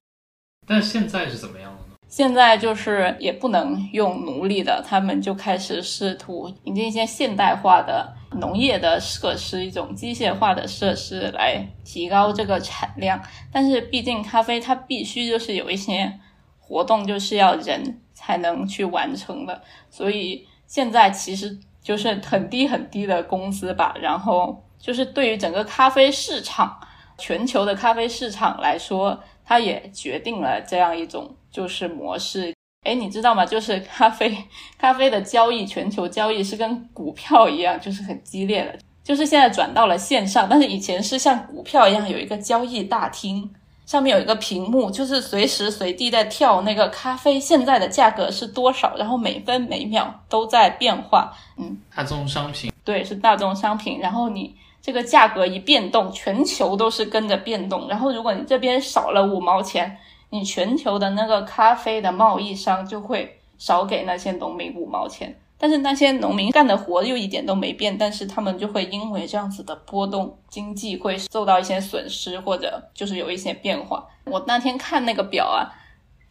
但现在是怎么样的？现在就是也不能用奴隶的，他们就开始试图引进一些现代化的农业的设施，一种机械化的设施来提高这个产量。但是毕竟咖啡它必须就是有一些活动就是要人才能去完成的，所以现在其实就是很低很低的工资吧。然后就是对于整个咖啡市场，全球的咖啡市场来说，它也决定了这样一种。就是模式，哎，你知道吗？就是咖啡，咖啡的交易，全球交易是跟股票一样，就是很激烈的。就是现在转到了线上，但是以前是像股票一样有一个交易大厅，上面有一个屏幕，就是随时随地在跳那个咖啡现在的价格是多少，然后每分每秒都在变化。嗯，大宗商品，对，是大宗商品。然后你这个价格一变动，全球都是跟着变动。然后如果你这边少了五毛钱，你全球的那个咖啡的贸易商就会少给那些农民五毛钱。但是那些农民干的活又一点都没变，但是他们就会因为这样子的波动，经济会受到一些损失，或者就是有一些变化。我那天看那个表啊，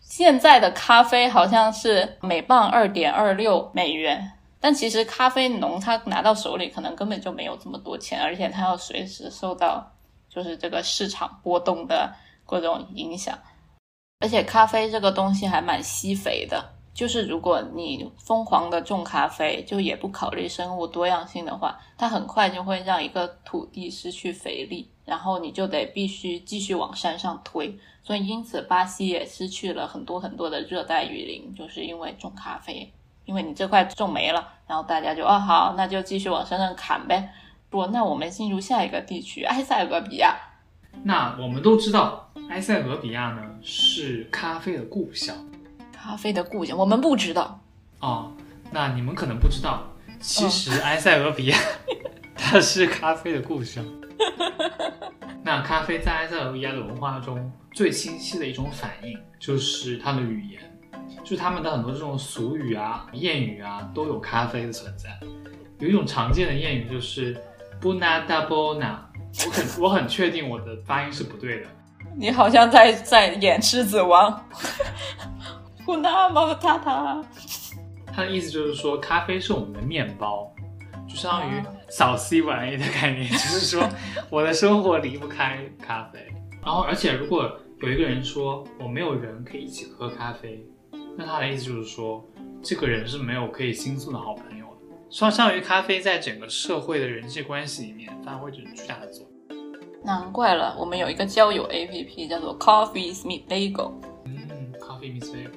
现在的咖啡好像是每磅二点二六美元，但其实咖啡农他拿到手里可能根本就没有这么多钱，而且他要随时受到就是这个市场波动的各种影响，而且咖啡这个东西还蛮吸肥的。就是如果你疯狂的种咖啡，就也不考虑生物多样性的话，它很快就会让一个土地失去肥力，然后你就得必须继续往山上推。所以因此，巴西也失去了很多很多的热带雨林，就是因为种咖啡，因为你这块种没了，然后大家就哦好，那就继续往山上砍呗。不，那我们进入下一个地区，埃塞俄比亚。那我们都知道，埃塞俄比亚呢是咖啡的故乡。咖啡的故乡，我们不知道哦。那你们可能不知道，其实埃塞俄比亚 [laughs] 它是咖啡的故乡。那咖啡在埃塞俄比亚的文化中最清晰的一种反应就是它的语言，就是他们的很多这种俗语啊、谚语啊都有咖啡的存在。有一种常见的谚语就是 “buna da bona”，我很 [laughs] 我很确定我的发音是不对的。你好像在在演狮子王。不那么塔塔，他的意思就是说，咖啡是我们的面包，就相当于早 C 晚 A 的概念，就是说我的生活离不开咖啡。然后，而且如果有一个人说我没有人可以一起喝咖啡，那他的意思就是说，这个人是没有可以倾诉的好朋友的。相当于咖啡在整个社会的人际关系里面发挥着巨大的作用。难怪了，我们有一个交友 APP 叫做 Coffee Meet Bagel。嗯，Coffee Meet Bagel。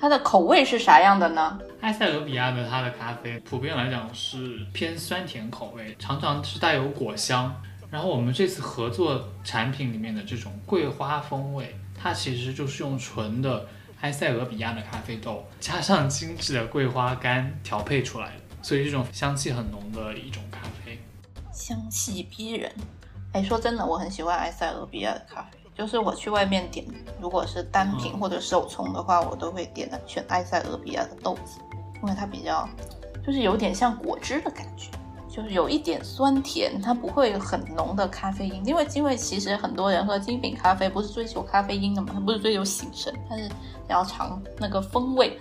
它的口味是啥样的呢？埃塞俄比亚的它的咖啡普遍来讲是偏酸甜口味，常常是带有果香。然后我们这次合作产品里面的这种桂花风味，它其实就是用纯的埃塞俄比亚的咖啡豆加上精致的桂花干调配出来的，所以这种香气很浓的一种咖啡，香气逼人。哎，说真的，我很喜欢埃塞俄比亚的咖啡。就是我去外面点，如果是单品或者手冲的话，我都会点的选埃塞俄比亚的豆子，因为它比较，就是有点像果汁的感觉，就是有一点酸甜，它不会很浓的咖啡因。因为因为其实很多人喝精品咖啡不是追求咖啡因的嘛，它不是追求醒神，它是想要尝那个风味。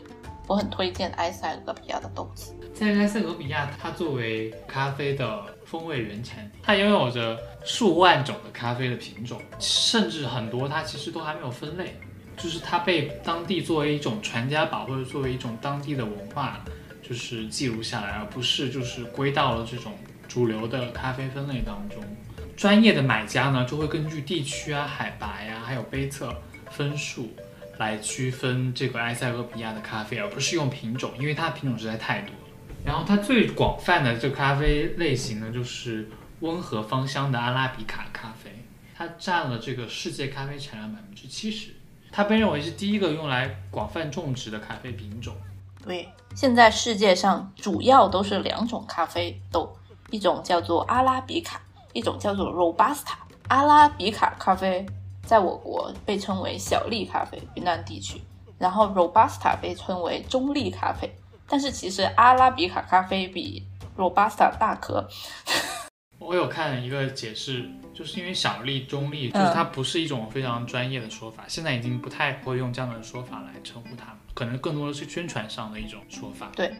我很推荐埃塞俄比亚的豆子。在埃塞俄比亚，它作为咖啡的风味原产地，它拥有着数万种的咖啡的品种，甚至很多它其实都还没有分类，就是它被当地作为一种传家宝，或者作为一种当地的文化，就是记录下来，而不是就是归到了这种主流的咖啡分类当中。专业的买家呢，就会根据地区啊、海拔呀，还有杯测分数。来区分这个埃塞俄比亚的咖啡，而不是用品种，因为它的品种实在太多了。然后它最广泛的这个咖啡类型呢，就是温和芳香的阿拉比卡咖啡，它占了这个世界咖啡产量百分之七十。它被认为是第一个用来广泛种植的咖啡品种。对，现在世界上主要都是两种咖啡豆，一种叫做阿拉比卡，一种叫做 Robusta。阿拉比卡咖啡。在我国被称为小粒咖啡，云南地区，然后 Robusta 被称为中粒咖啡，但是其实阿拉比卡咖啡比 Robusta 大颗。[laughs] 我有看一个解释，就是因为小粒、中粒，就是它不是一种非常专业的说法，现在已经不太会用这样的说法来称呼它们，可能更多的是宣传上的一种说法。对。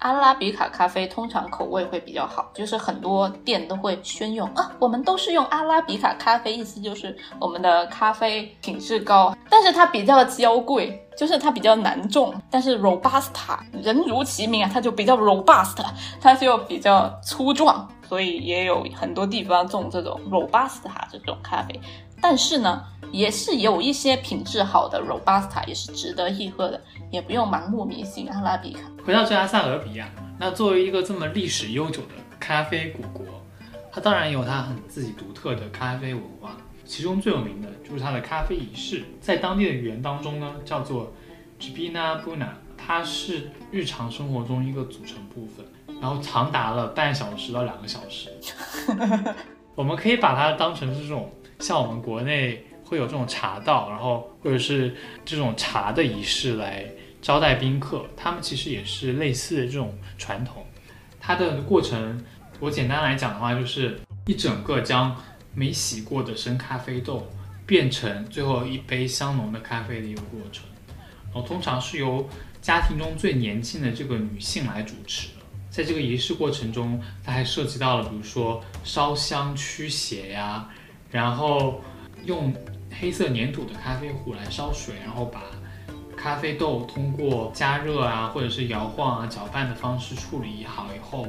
阿拉比卡咖啡通常口味会比较好，就是很多店都会宣用啊，我们都是用阿拉比卡咖啡，意思就是我们的咖啡品质高，但是它比较娇贵，就是它比较难种。但是 Robusta 人如其名啊，它就比较 robust，[laughs] 它就比较粗壮，所以也有很多地方种这种 Robusta 这种咖啡。但是呢，也是有一些品质好的 Robusta 也是值得一喝的，也不用盲目迷信阿拉比卡。回到这阿塞俄比亚，那作为一个这么历史悠久的咖啡古国，它当然有它很自己独特的咖啡文化，其中最有名的就是它的咖啡仪式，在当地的语言当中呢叫做 “jibna buna”，它是日常生活中一个组成部分，然后长达了半小时到两个小时。[laughs] 我们可以把它当成是这种像我们国内会有这种茶道，然后或者是这种茶的仪式来招待宾客，他们其实也是类似的这种传统。它的过程，我简单来讲的话，就是一整个将没洗过的生咖啡豆变成最后一杯香浓的咖啡的一个过程。然后通常是由家庭中最年轻的这个女性来主持。在这个仪式过程中，它还涉及到了，比如说烧香驱邪呀，然后用黑色粘土的咖啡壶来烧水，然后把咖啡豆通过加热啊，或者是摇晃啊、搅拌的方式处理好以后，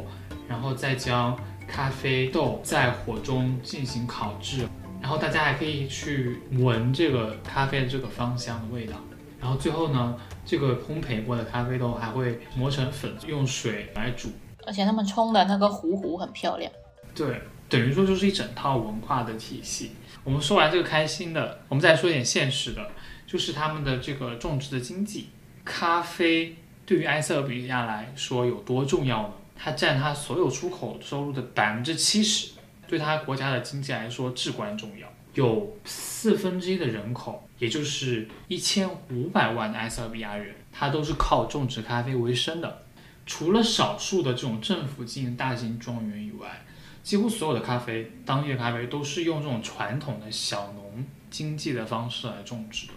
然后再将咖啡豆在火中进行烤制，然后大家还可以去闻这个咖啡的这个芳香的味道，然后最后呢。这个烘焙过的咖啡豆还会磨成粉，用水来煮，而且他们冲的那个壶壶很漂亮。对，等于说就是一整套文化的体系。我们说完这个开心的，我们再说点现实的，就是他们的这个种植的经济。咖啡对于埃塞俄比亚来说有多重要呢？它占它所有出口收入的百分之七十，对它国家的经济来说至关重要。有四分之一的人口，也就是一千五百万的埃塞俄比亚人，他都是靠种植咖啡为生的。除了少数的这种政府经营大型庄园以外，几乎所有的咖啡，当地的咖啡都是用这种传统的小农经济的方式来种植的，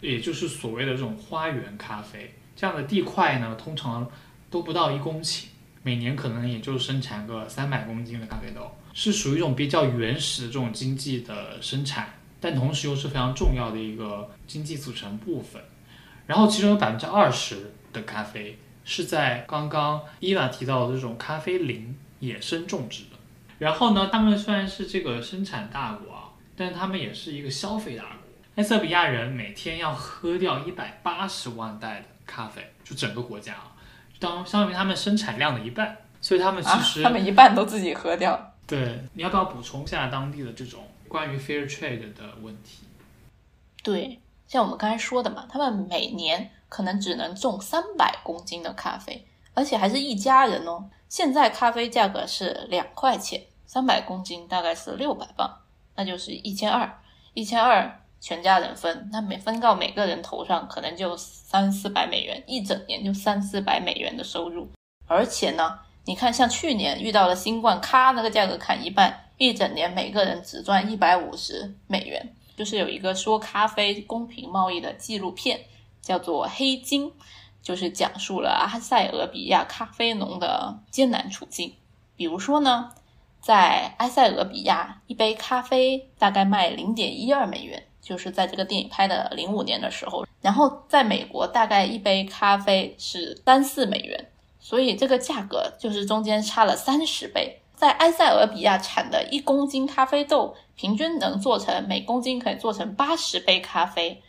也就是所谓的这种花园咖啡。这样的地块呢，通常都不到一公顷，每年可能也就生产个三百公斤的咖啡豆。是属于一种比较原始的这种经济的生产，但同时又是非常重要的一个经济组成部分。然后其中有百分之二十的咖啡是在刚刚伊娃提到的这种咖啡林野生种植的。然后呢，他们虽然是这个生产大国啊，但他们也是一个消费大国。埃塞比亚人每天要喝掉一百八十万袋的咖啡，就整个国家啊，当相当于他们生产量的一半。所以他们其实他们一半都自己喝掉。对，你要不要补充一下当地的这种关于 fair trade 的问题？对，像我们刚才说的嘛，他们每年可能只能种三百公斤的咖啡，而且还是一家人哦。现在咖啡价格是两块钱，三百公斤大概是六百磅，那就是一千二，一千二全家人分，那每分到每个人头上可能就三四百美元，一整年就三四百美元的收入，而且呢。你看，像去年遇到了新冠，咔，那个价格砍一半，一整年每个人只赚一百五十美元。就是有一个说咖啡公平贸易的纪录片，叫做《黑金》，就是讲述了阿塞俄比亚咖啡农的艰难处境。比如说呢，在埃塞俄比亚，一杯咖啡大概卖零点一二美元，就是在这个电影拍的零五年的时候。然后在美国，大概一杯咖啡是三四美元。所以这个价格就是中间差了三十倍。在埃塞俄比亚产的一公斤咖啡豆，平均能做成每公斤可以做成八十杯咖啡。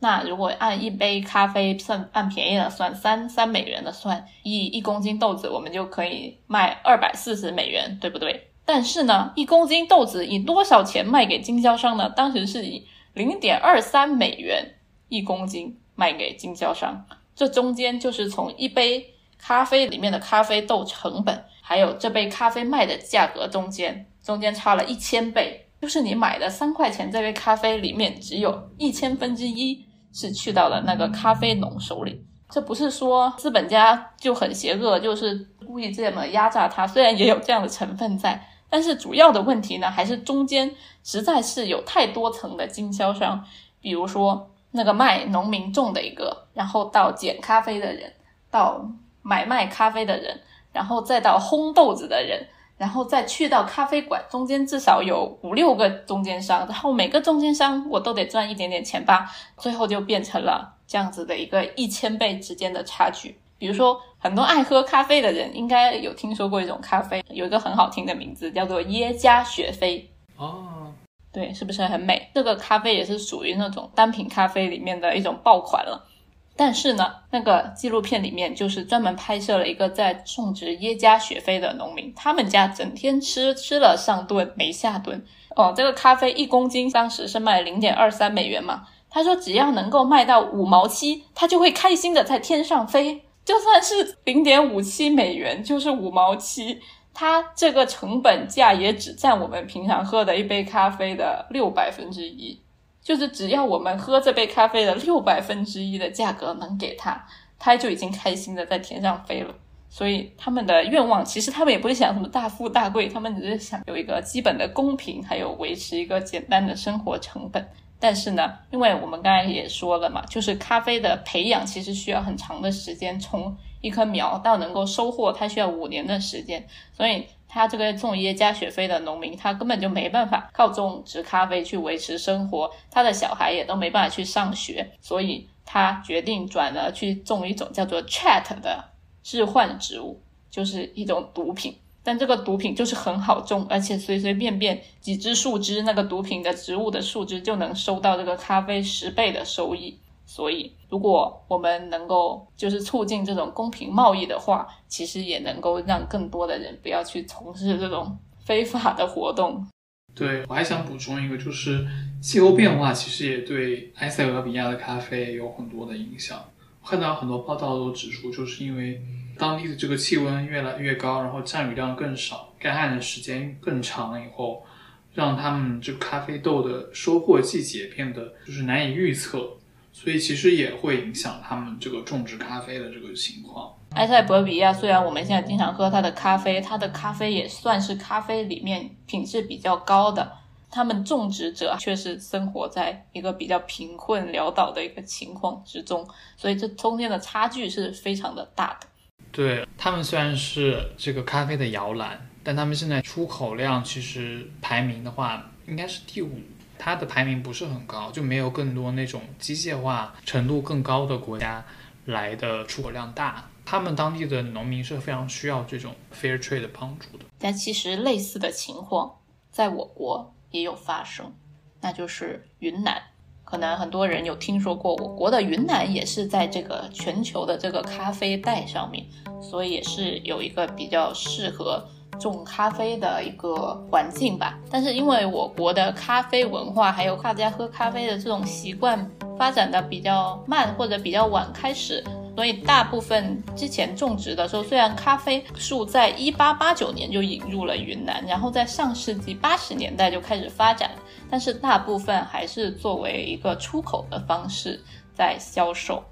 那如果按一杯咖啡算，按便宜的算，三三美元的算，一一公斤豆子我们就可以卖二百四十美元，对不对？但是呢，一公斤豆子以多少钱卖给经销商呢？当时是以零点二三美元一公斤卖给经销商。这中间就是从一杯。咖啡里面的咖啡豆成本，还有这杯咖啡卖的价格中间，中间差了一千倍，就是你买的三块钱这杯咖啡里面，只有一千分之一是去到了那个咖啡农手里。这不是说资本家就很邪恶，就是故意这么压榨他，虽然也有这样的成分在，但是主要的问题呢，还是中间实在是有太多层的经销商，比如说那个卖农民种的一个，然后到捡咖啡的人，到。买卖咖啡的人，然后再到烘豆子的人，然后再去到咖啡馆，中间至少有五六个中间商，然后每个中间商我都得赚一点点钱吧，最后就变成了这样子的一个一千倍之间的差距。比如说，很多爱喝咖啡的人应该有听说过一种咖啡，有一个很好听的名字，叫做耶加雪菲。哦，对，是不是很美？这个咖啡也是属于那种单品咖啡里面的一种爆款了。但是呢，那个纪录片里面就是专门拍摄了一个在种植耶加雪菲的农民，他们家整天吃吃了上顿没下顿。哦，这个咖啡一公斤当时是卖零点二三美元嘛。他说只要能够卖到五毛七，他就会开心的在天上飞。就算是零点五七美元，就是五毛七，它这个成本价也只占我们平常喝的一杯咖啡的六百分之一。就是只要我们喝这杯咖啡的六百分之一的价格能给他，他就已经开心的在天上飞了。所以他们的愿望其实他们也不是想什么大富大贵，他们只是想有一个基本的公平，还有维持一个简单的生活成本。但是呢，因为我们刚才也说了嘛，就是咖啡的培养其实需要很长的时间，从一棵苗到能够收获，它需要五年的时间，所以。他这个种耶加雪菲的农民，他根本就没办法靠种植咖啡去维持生活，他的小孩也都没办法去上学，所以他决定转而去种一种叫做 Chat 的致幻植物，就是一种毒品。但这个毒品就是很好种，而且随随便便几枝树枝，那个毒品的植物的树枝就能收到这个咖啡十倍的收益。所以，如果我们能够就是促进这种公平贸易的话，其实也能够让更多的人不要去从事这种非法的活动。对我还想补充一个，就是气候变化其实也对埃塞俄比亚的咖啡有很多的影响。我看到很多报道都指出，就是因为当地的这个气温越来越高，然后降雨量更少，干旱的时间更长了以后，让他们这个咖啡豆的收获季节变得就是难以预测。所以其实也会影响他们这个种植咖啡的这个情况。埃塞俄比亚虽然我们现在经常喝它的咖啡，它的咖啡也算是咖啡里面品质比较高的，他们种植者却是生活在一个比较贫困潦倒的一个情况之中，所以这中间的差距是非常的大的。对他们虽然是这个咖啡的摇篮，但他们现在出口量其实排名的话应该是第五。它的排名不是很高，就没有更多那种机械化程度更高的国家来的出口量大。他们当地的农民是非常需要这种 fair trade 的帮助的。但其实类似的情况在我国也有发生，那就是云南。可能很多人有听说过，我国的云南也是在这个全球的这个咖啡带上面，所以也是有一个比较适合。种咖啡的一个环境吧，但是因为我国的咖啡文化还有大家喝咖啡的这种习惯发展的比较慢或者比较晚开始，所以大部分之前种植的时候，虽然咖啡树在一八八九年就引入了云南，然后在上世纪八十年代就开始发展，但是大部分还是作为一个出口的方式在销售，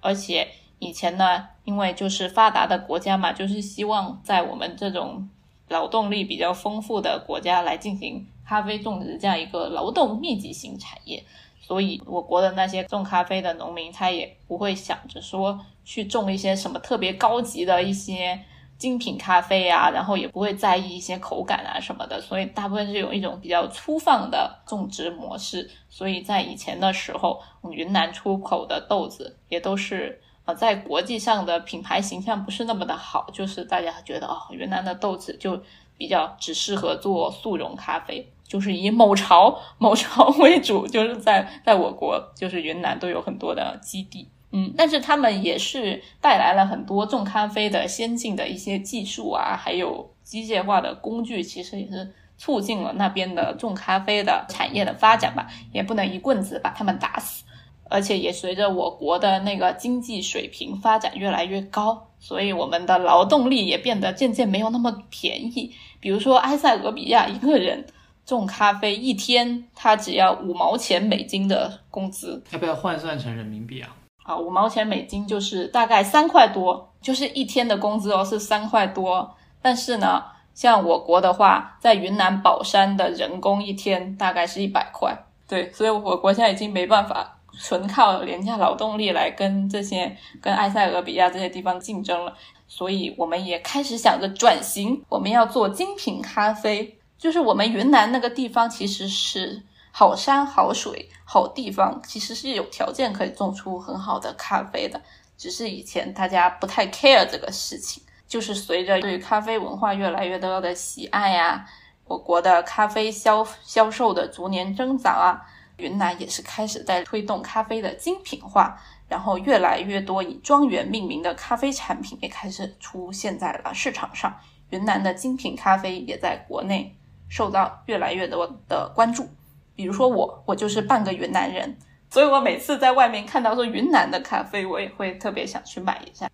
而且以前呢，因为就是发达的国家嘛，就是希望在我们这种。劳动力比较丰富的国家来进行咖啡种植这样一个劳动密集型产业，所以我国的那些种咖啡的农民，他也不会想着说去种一些什么特别高级的一些精品咖啡啊，然后也不会在意一些口感啊什么的，所以大部分是有一种比较粗放的种植模式。所以在以前的时候，云南出口的豆子也都是。啊，在国际上的品牌形象不是那么的好，就是大家觉得哦，云南的豆子就比较只适合做速溶咖啡，就是以某巢某巢为主，就是在在我国就是云南都有很多的基地，嗯，但是他们也是带来了很多种咖啡的先进的一些技术啊，还有机械化的工具，其实也是促进了那边的种咖啡的产业的发展吧，也不能一棍子把他们打死。而且也随着我国的那个经济水平发展越来越高，所以我们的劳动力也变得渐渐没有那么便宜。比如说，埃塞俄比亚一个人种咖啡一天，他只要五毛钱美金的工资。要不要换算成人民币啊？啊，五毛钱美金就是大概三块多，就是一天的工资哦，是三块多。但是呢，像我国的话，在云南保山的人工一天大概是一百块。对，所以我国现在已经没办法。纯靠廉价劳动力来跟这些跟埃塞俄比亚这些地方竞争了，所以我们也开始想着转型，我们要做精品咖啡。就是我们云南那个地方其实是好山好水好地方，其实是有条件可以种出很好的咖啡的，只是以前大家不太 care 这个事情。就是随着对咖啡文化越来越多的喜爱呀，我国的咖啡销销售的逐年增长啊。云南也是开始在推动咖啡的精品化，然后越来越多以庄园命名的咖啡产品也开始出现在了市场上。云南的精品咖啡也在国内受到越来越多的关注。比如说我，我就是半个云南人，所以我每次在外面看到说云南的咖啡，我也会特别想去买一下。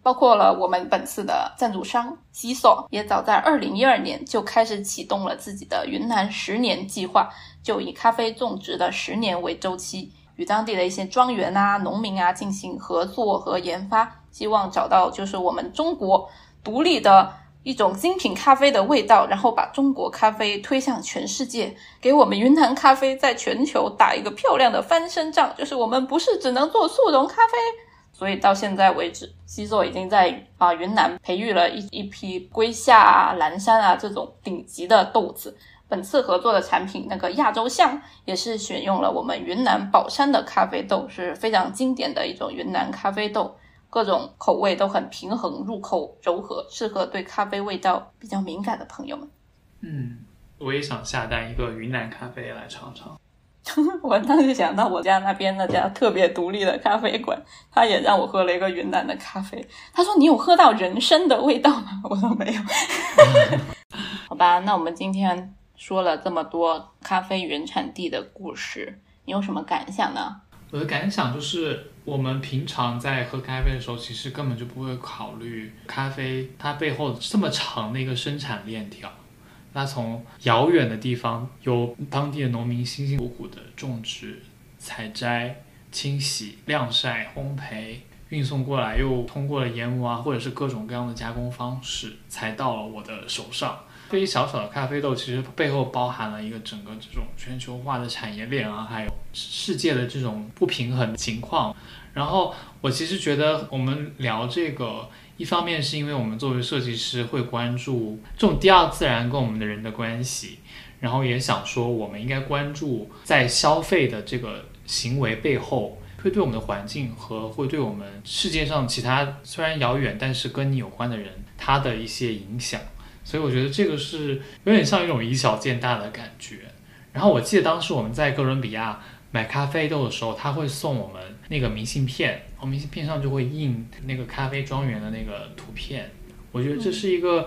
包括了我们本次的赞助商西索，也早在二零一二年就开始启动了自己的云南十年计划，就以咖啡种植的十年为周期，与当地的一些庄园啊、农民啊进行合作和研发，希望找到就是我们中国独立的一种精品咖啡的味道，然后把中国咖啡推向全世界，给我们云南咖啡在全球打一个漂亮的翻身仗，就是我们不是只能做速溶咖啡。所以到现在为止，西索已经在啊云南培育了一一批龟夏啊、蓝山啊这种顶级的豆子。本次合作的产品，那个亚洲象也是选用了我们云南宝山的咖啡豆，是非常经典的一种云南咖啡豆，各种口味都很平衡，入口柔和，适合对咖啡味道比较敏感的朋友们。嗯，我也想下单一个云南咖啡来尝尝。[laughs] 我当时想到我家那边那家特别独立的咖啡馆，他也让我喝了一个云南的咖啡。他说：“你有喝到人参的味道吗？”我说：“没有。[laughs] ”好吧，那我们今天说了这么多咖啡原产地的故事，你有什么感想呢？我的感想就是，我们平常在喝咖啡的时候，其实根本就不会考虑咖啡它背后这么长的一个生产链条。它从遥远的地方，由当地的农民辛辛苦苦的种植、采摘、清洗、晾晒、烘焙，运送过来，又通过了研磨啊，或者是各种各样的加工方式，才到了我的手上。对于小小的咖啡豆，其实背后包含了一个整个这种全球化的产业链啊，还有世界的这种不平衡情况。然后我其实觉得，我们聊这个。一方面是因为我们作为设计师会关注这种第二自然跟我们的人的关系，然后也想说我们应该关注在消费的这个行为背后会对我们的环境和会对我们世界上其他虽然遥远但是跟你有关的人他的一些影响，所以我觉得这个是有点像一种以小见大的感觉。然后我记得当时我们在哥伦比亚。买咖啡豆的时候，他会送我们那个明信片，然后明信片上就会印那个咖啡庄园的那个图片。我觉得这是一个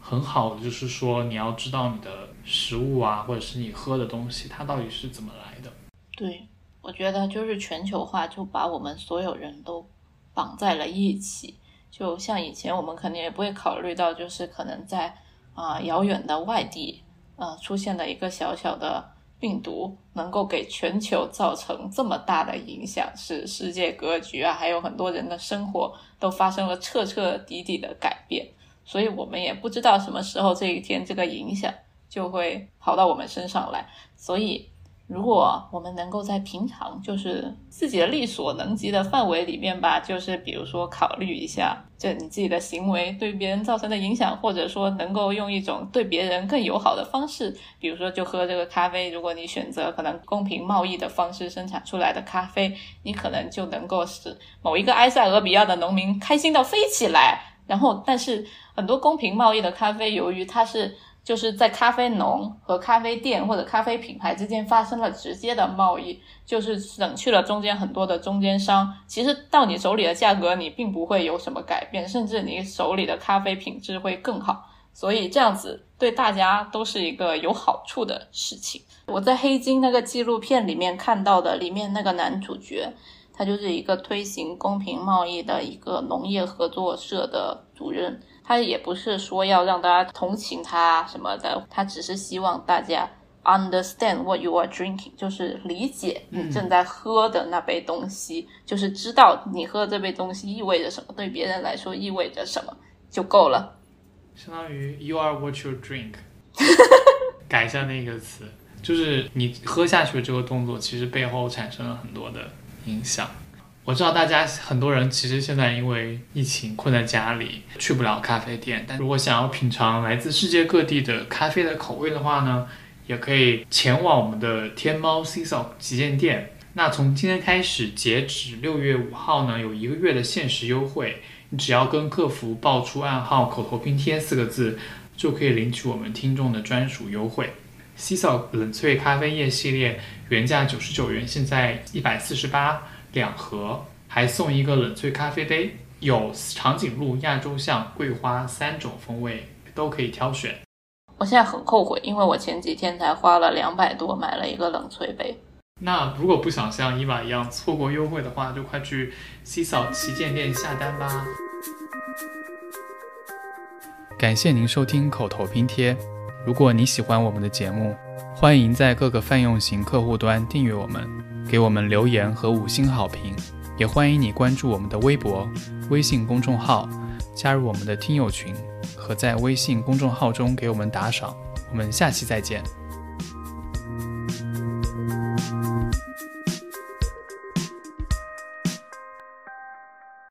很好的，就是说你要知道你的食物啊，或者是你喝的东西，它到底是怎么来的。对，我觉得就是全球化就把我们所有人都绑在了一起。就像以前我们肯定也不会考虑到，就是可能在啊遥远的外地，呃出现的一个小小的。病毒能够给全球造成这么大的影响，使世界格局啊，还有很多人的生活都发生了彻彻底底的改变。所以我们也不知道什么时候这一天这个影响就会跑到我们身上来。所以。如果我们能够在平常就是自己的力所能及的范围里面吧，就是比如说考虑一下，就你自己的行为对别人造成的影响，或者说能够用一种对别人更友好的方式，比如说就喝这个咖啡。如果你选择可能公平贸易的方式生产出来的咖啡，你可能就能够使某一个埃塞俄比亚的农民开心到飞起来。然后，但是很多公平贸易的咖啡，由于它是。就是在咖啡农和咖啡店或者咖啡品牌之间发生了直接的贸易，就是省去了中间很多的中间商。其实到你手里的价格，你并不会有什么改变，甚至你手里的咖啡品质会更好。所以这样子对大家都是一个有好处的事情。我在《黑金》那个纪录片里面看到的，里面那个男主角，他就是一个推行公平贸易的一个农业合作社的主任。他也不是说要让大家同情他什么的，他只是希望大家 understand what you are drinking，就是理解你正在喝的那杯东西，就是知道你喝这杯东西意味着什么，对别人来说意味着什么就够了。相当于 you are what you drink，[laughs] 改一下那个词，就是你喝下去的这个动作，其实背后产生了很多的影响。我知道大家很多人其实现在因为疫情困在家里，去不了咖啡店。但如果想要品尝来自世界各地的咖啡的口味的话呢，也可以前往我们的天猫 C S O 旗舰店。那从今天开始，截止六月五号呢，有一个月的限时优惠。你只要跟客服报出暗号“口头拼贴”四个字，就可以领取我们听众的专属优惠。C S O 冷萃咖啡液系列原价九十九元，现在一百四十八。两盒，还送一个冷萃咖啡杯，有长颈鹿、亚洲象、桂花三种风味，都可以挑选。我现在很后悔，因为我前几天才花了两百多买了一个冷萃杯。那如果不想像伊娃一样错过优惠的话，就快去 C 扫旗舰店下单吧。感谢您收听口头拼贴。如果你喜欢我们的节目，欢迎在各个泛用型客户端订阅我们，给我们留言和五星好评。也欢迎你关注我们的微博、微信公众号，加入我们的听友群，和在微信公众号中给我们打赏。我们下期再见。